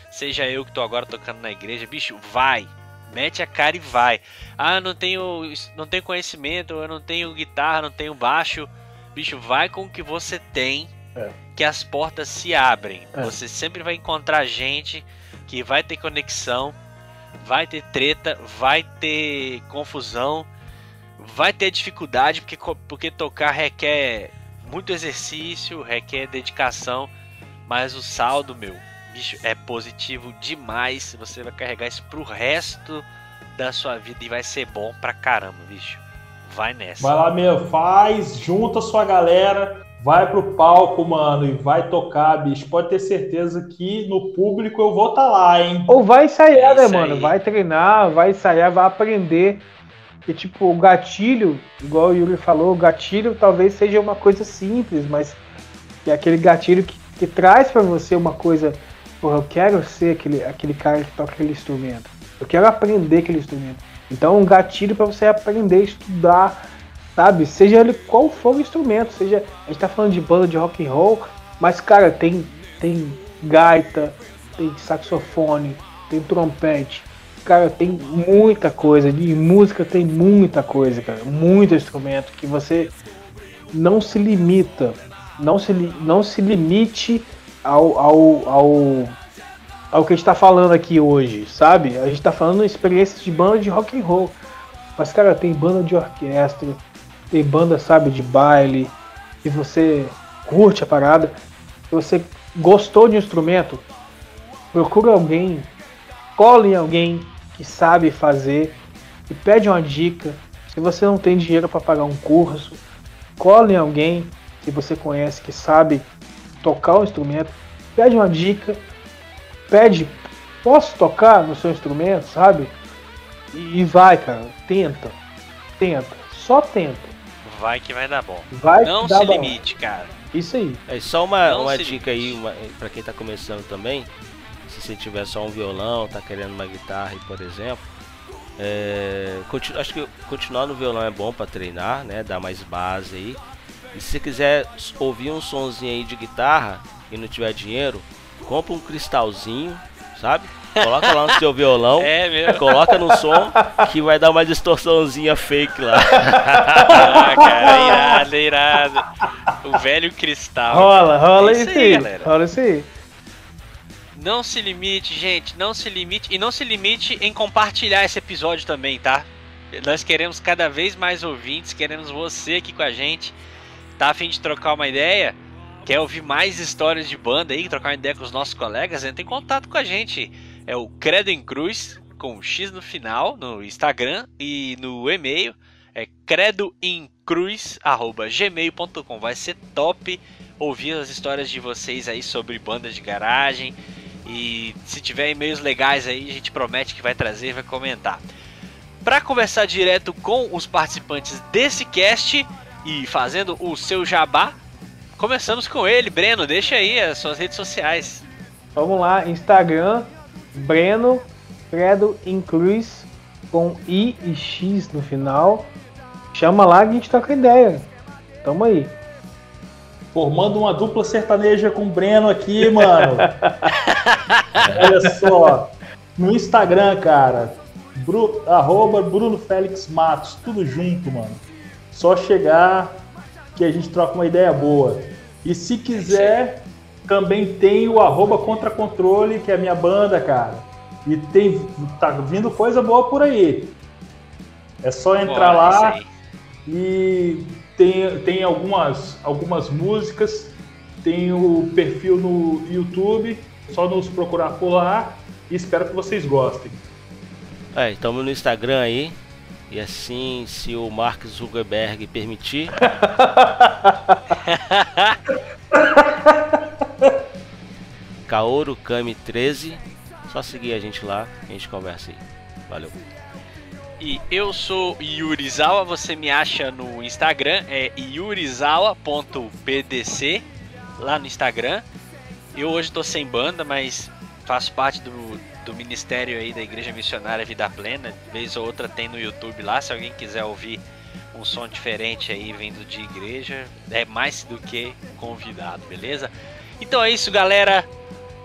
seja eu que tô agora tocando na igreja, bicho, vai. Mete a cara e vai. Ah, não tenho, não tenho conhecimento, eu não tenho guitarra, não tenho baixo. Bicho, vai com o que você tem, É. que as portas se abrem. É. Você sempre vai encontrar gente que vai ter conexão, vai ter treta, vai ter confusão, vai ter dificuldade, porque, porque tocar requer muito exercício, requer dedicação, mas o saldo, meu, bicho, é positivo demais. Você vai carregar isso pro resto da sua vida e vai ser bom pra caramba, bicho. Vai nessa. Vai lá mesmo, faz, junta sua galera, vai pro palco, mano, e vai tocar, bicho. Pode ter certeza que no público eu vou estar lá, hein? Ou vai ensaiar, É né, mano? aí. Vai treinar, vai ensaiar, vai aprender. E tipo, o gatilho, igual o Yuri falou, o gatilho talvez seja uma coisa simples, mas que é aquele gatilho que, que traz pra você uma coisa. Porra, eu quero ser aquele, aquele cara que toca aquele instrumento. Eu quero aprender aquele instrumento. Então, um gatilho pra você aprender, estudar, sabe? Seja ele qual for o instrumento, seja a gente tá falando de banda de rock and roll, mas cara, tem tem gaita, tem saxofone, tem trompete. Cara, tem muita coisa, de música tem muita coisa, cara, muito instrumento que você não se limita, não se, não se limite ao, ao, ao, ao que a gente tá falando aqui hoje, sabe? A gente tá falando experiências de banda de rock and roll. Mas, cara, tem banda de orquestra, tem banda, sabe, de baile. Se você curte a parada, se você gostou de um instrumento, procura alguém, cola em alguém que sabe fazer e pede uma dica. Se você não tem dinheiro para pagar um curso, cola em alguém que você conhece que sabe tocar o instrumento, pede uma dica, pede, posso tocar no seu instrumento, sabe? E, e vai, cara, tenta, tenta, só tenta. Vai que vai dar bom. Vai Não dar se bom. limite, cara. Isso aí. É só uma, Não uma dica aí, limite. uma, para quem tá começando também. Se você tiver só um violão, tá querendo uma guitarra, aí, por exemplo. é, continu- acho que continuar no violão é bom para treinar, né? Dar mais base aí. E se você quiser ouvir um sonzinho aí de guitarra e não tiver dinheiro, compra um cristalzinho, sabe? Coloca lá no seu violão. É mesmo. Coloca no som que vai dar uma distorçãozinha fake lá. Ah, cara, irado, irado. O velho cristal. Rola, rola É isso, isso aí, aí. galera. Rola isso aí. Não se limite, gente, não se limite. E não se limite em compartilhar esse episódio também, tá? Nós queremos cada vez mais ouvintes, queremos você aqui com a gente. Tá a fim de trocar uma ideia? Quer ouvir mais histórias de banda aí, trocar uma ideia com os nossos colegas? Entre em contato com a gente. É o Credo em Cruz, com um X no final, no Instagram e no e-mail. É credoemcruz.gmail.com. Vai ser top ouvir as histórias de vocês aí sobre bandas de garagem. E se tiver e-mails legais aí, a gente promete que vai trazer e vai comentar. Para conversar direto com os participantes desse cast e fazendo o seu jabá, começamos com ele, Breno. Deixa aí as suas redes sociais. Vamos lá, Instagram, Breno, com I e X no final. Chama lá que a gente toca ideia. Tamo aí. Formando uma dupla sertaneja com o Breno aqui, mano. Olha só. No Instagram, cara. Bru, arroba Bruno Félix Matos. Tudo junto, mano. Só chegar que a gente troca uma ideia boa. E se quiser, também tem o arroba Contra Controle, que é a minha banda, cara. E tem, tá vindo coisa boa por aí. É só entrar Bora, lá. E tem, tem algumas, algumas músicas, tem o perfil no YouTube, só nos procurar por lá e espero que vocês gostem. É, estamos no Instagram aí. E assim, se o Mark Zuckerberg permitir, Kaoru Kami 13, só seguir a gente lá, a gente conversa aí. Valeu. E eu sou Yurizawa, você me acha no Instagram, é yurizawa.pdc, lá no Instagram. Eu hoje tô sem banda, mas faço parte do, do ministério aí da Igreja Missionária Vida Plena. Vez ou outra tem no YouTube lá, se alguém quiser ouvir um som diferente aí vindo de igreja, é mais do que convidado, beleza? Então é isso, galera.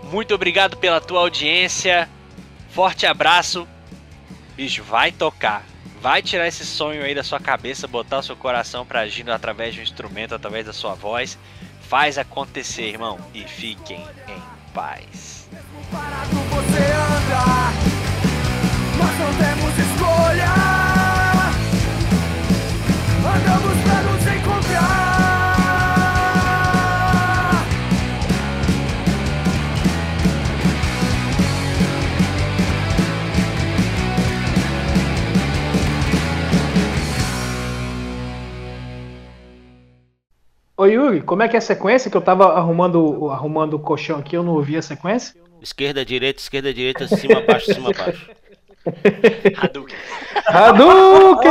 Muito obrigado pela tua audiência. Forte abraço. Bicho, vai tocar. Vai tirar esse sonho aí da sua cabeça, botar o seu coração pra agir através de um instrumento, através da sua voz. Faz acontecer, irmão. E fiquem em paz. Parado não temos escolha. Andamos pra nos Ô Yuri, como é que é a sequência? Que eu tava arrumando, arrumando o colchão aqui, eu não ouvi a sequência. Esquerda, direita, esquerda, direita, cima, baixo, cima, baixo. Hadouken. Hadouken!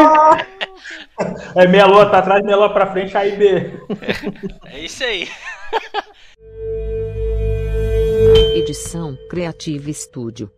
É meia lua tá atrás, meia lua pra frente, aí B. É isso aí. Edição Creative Studio.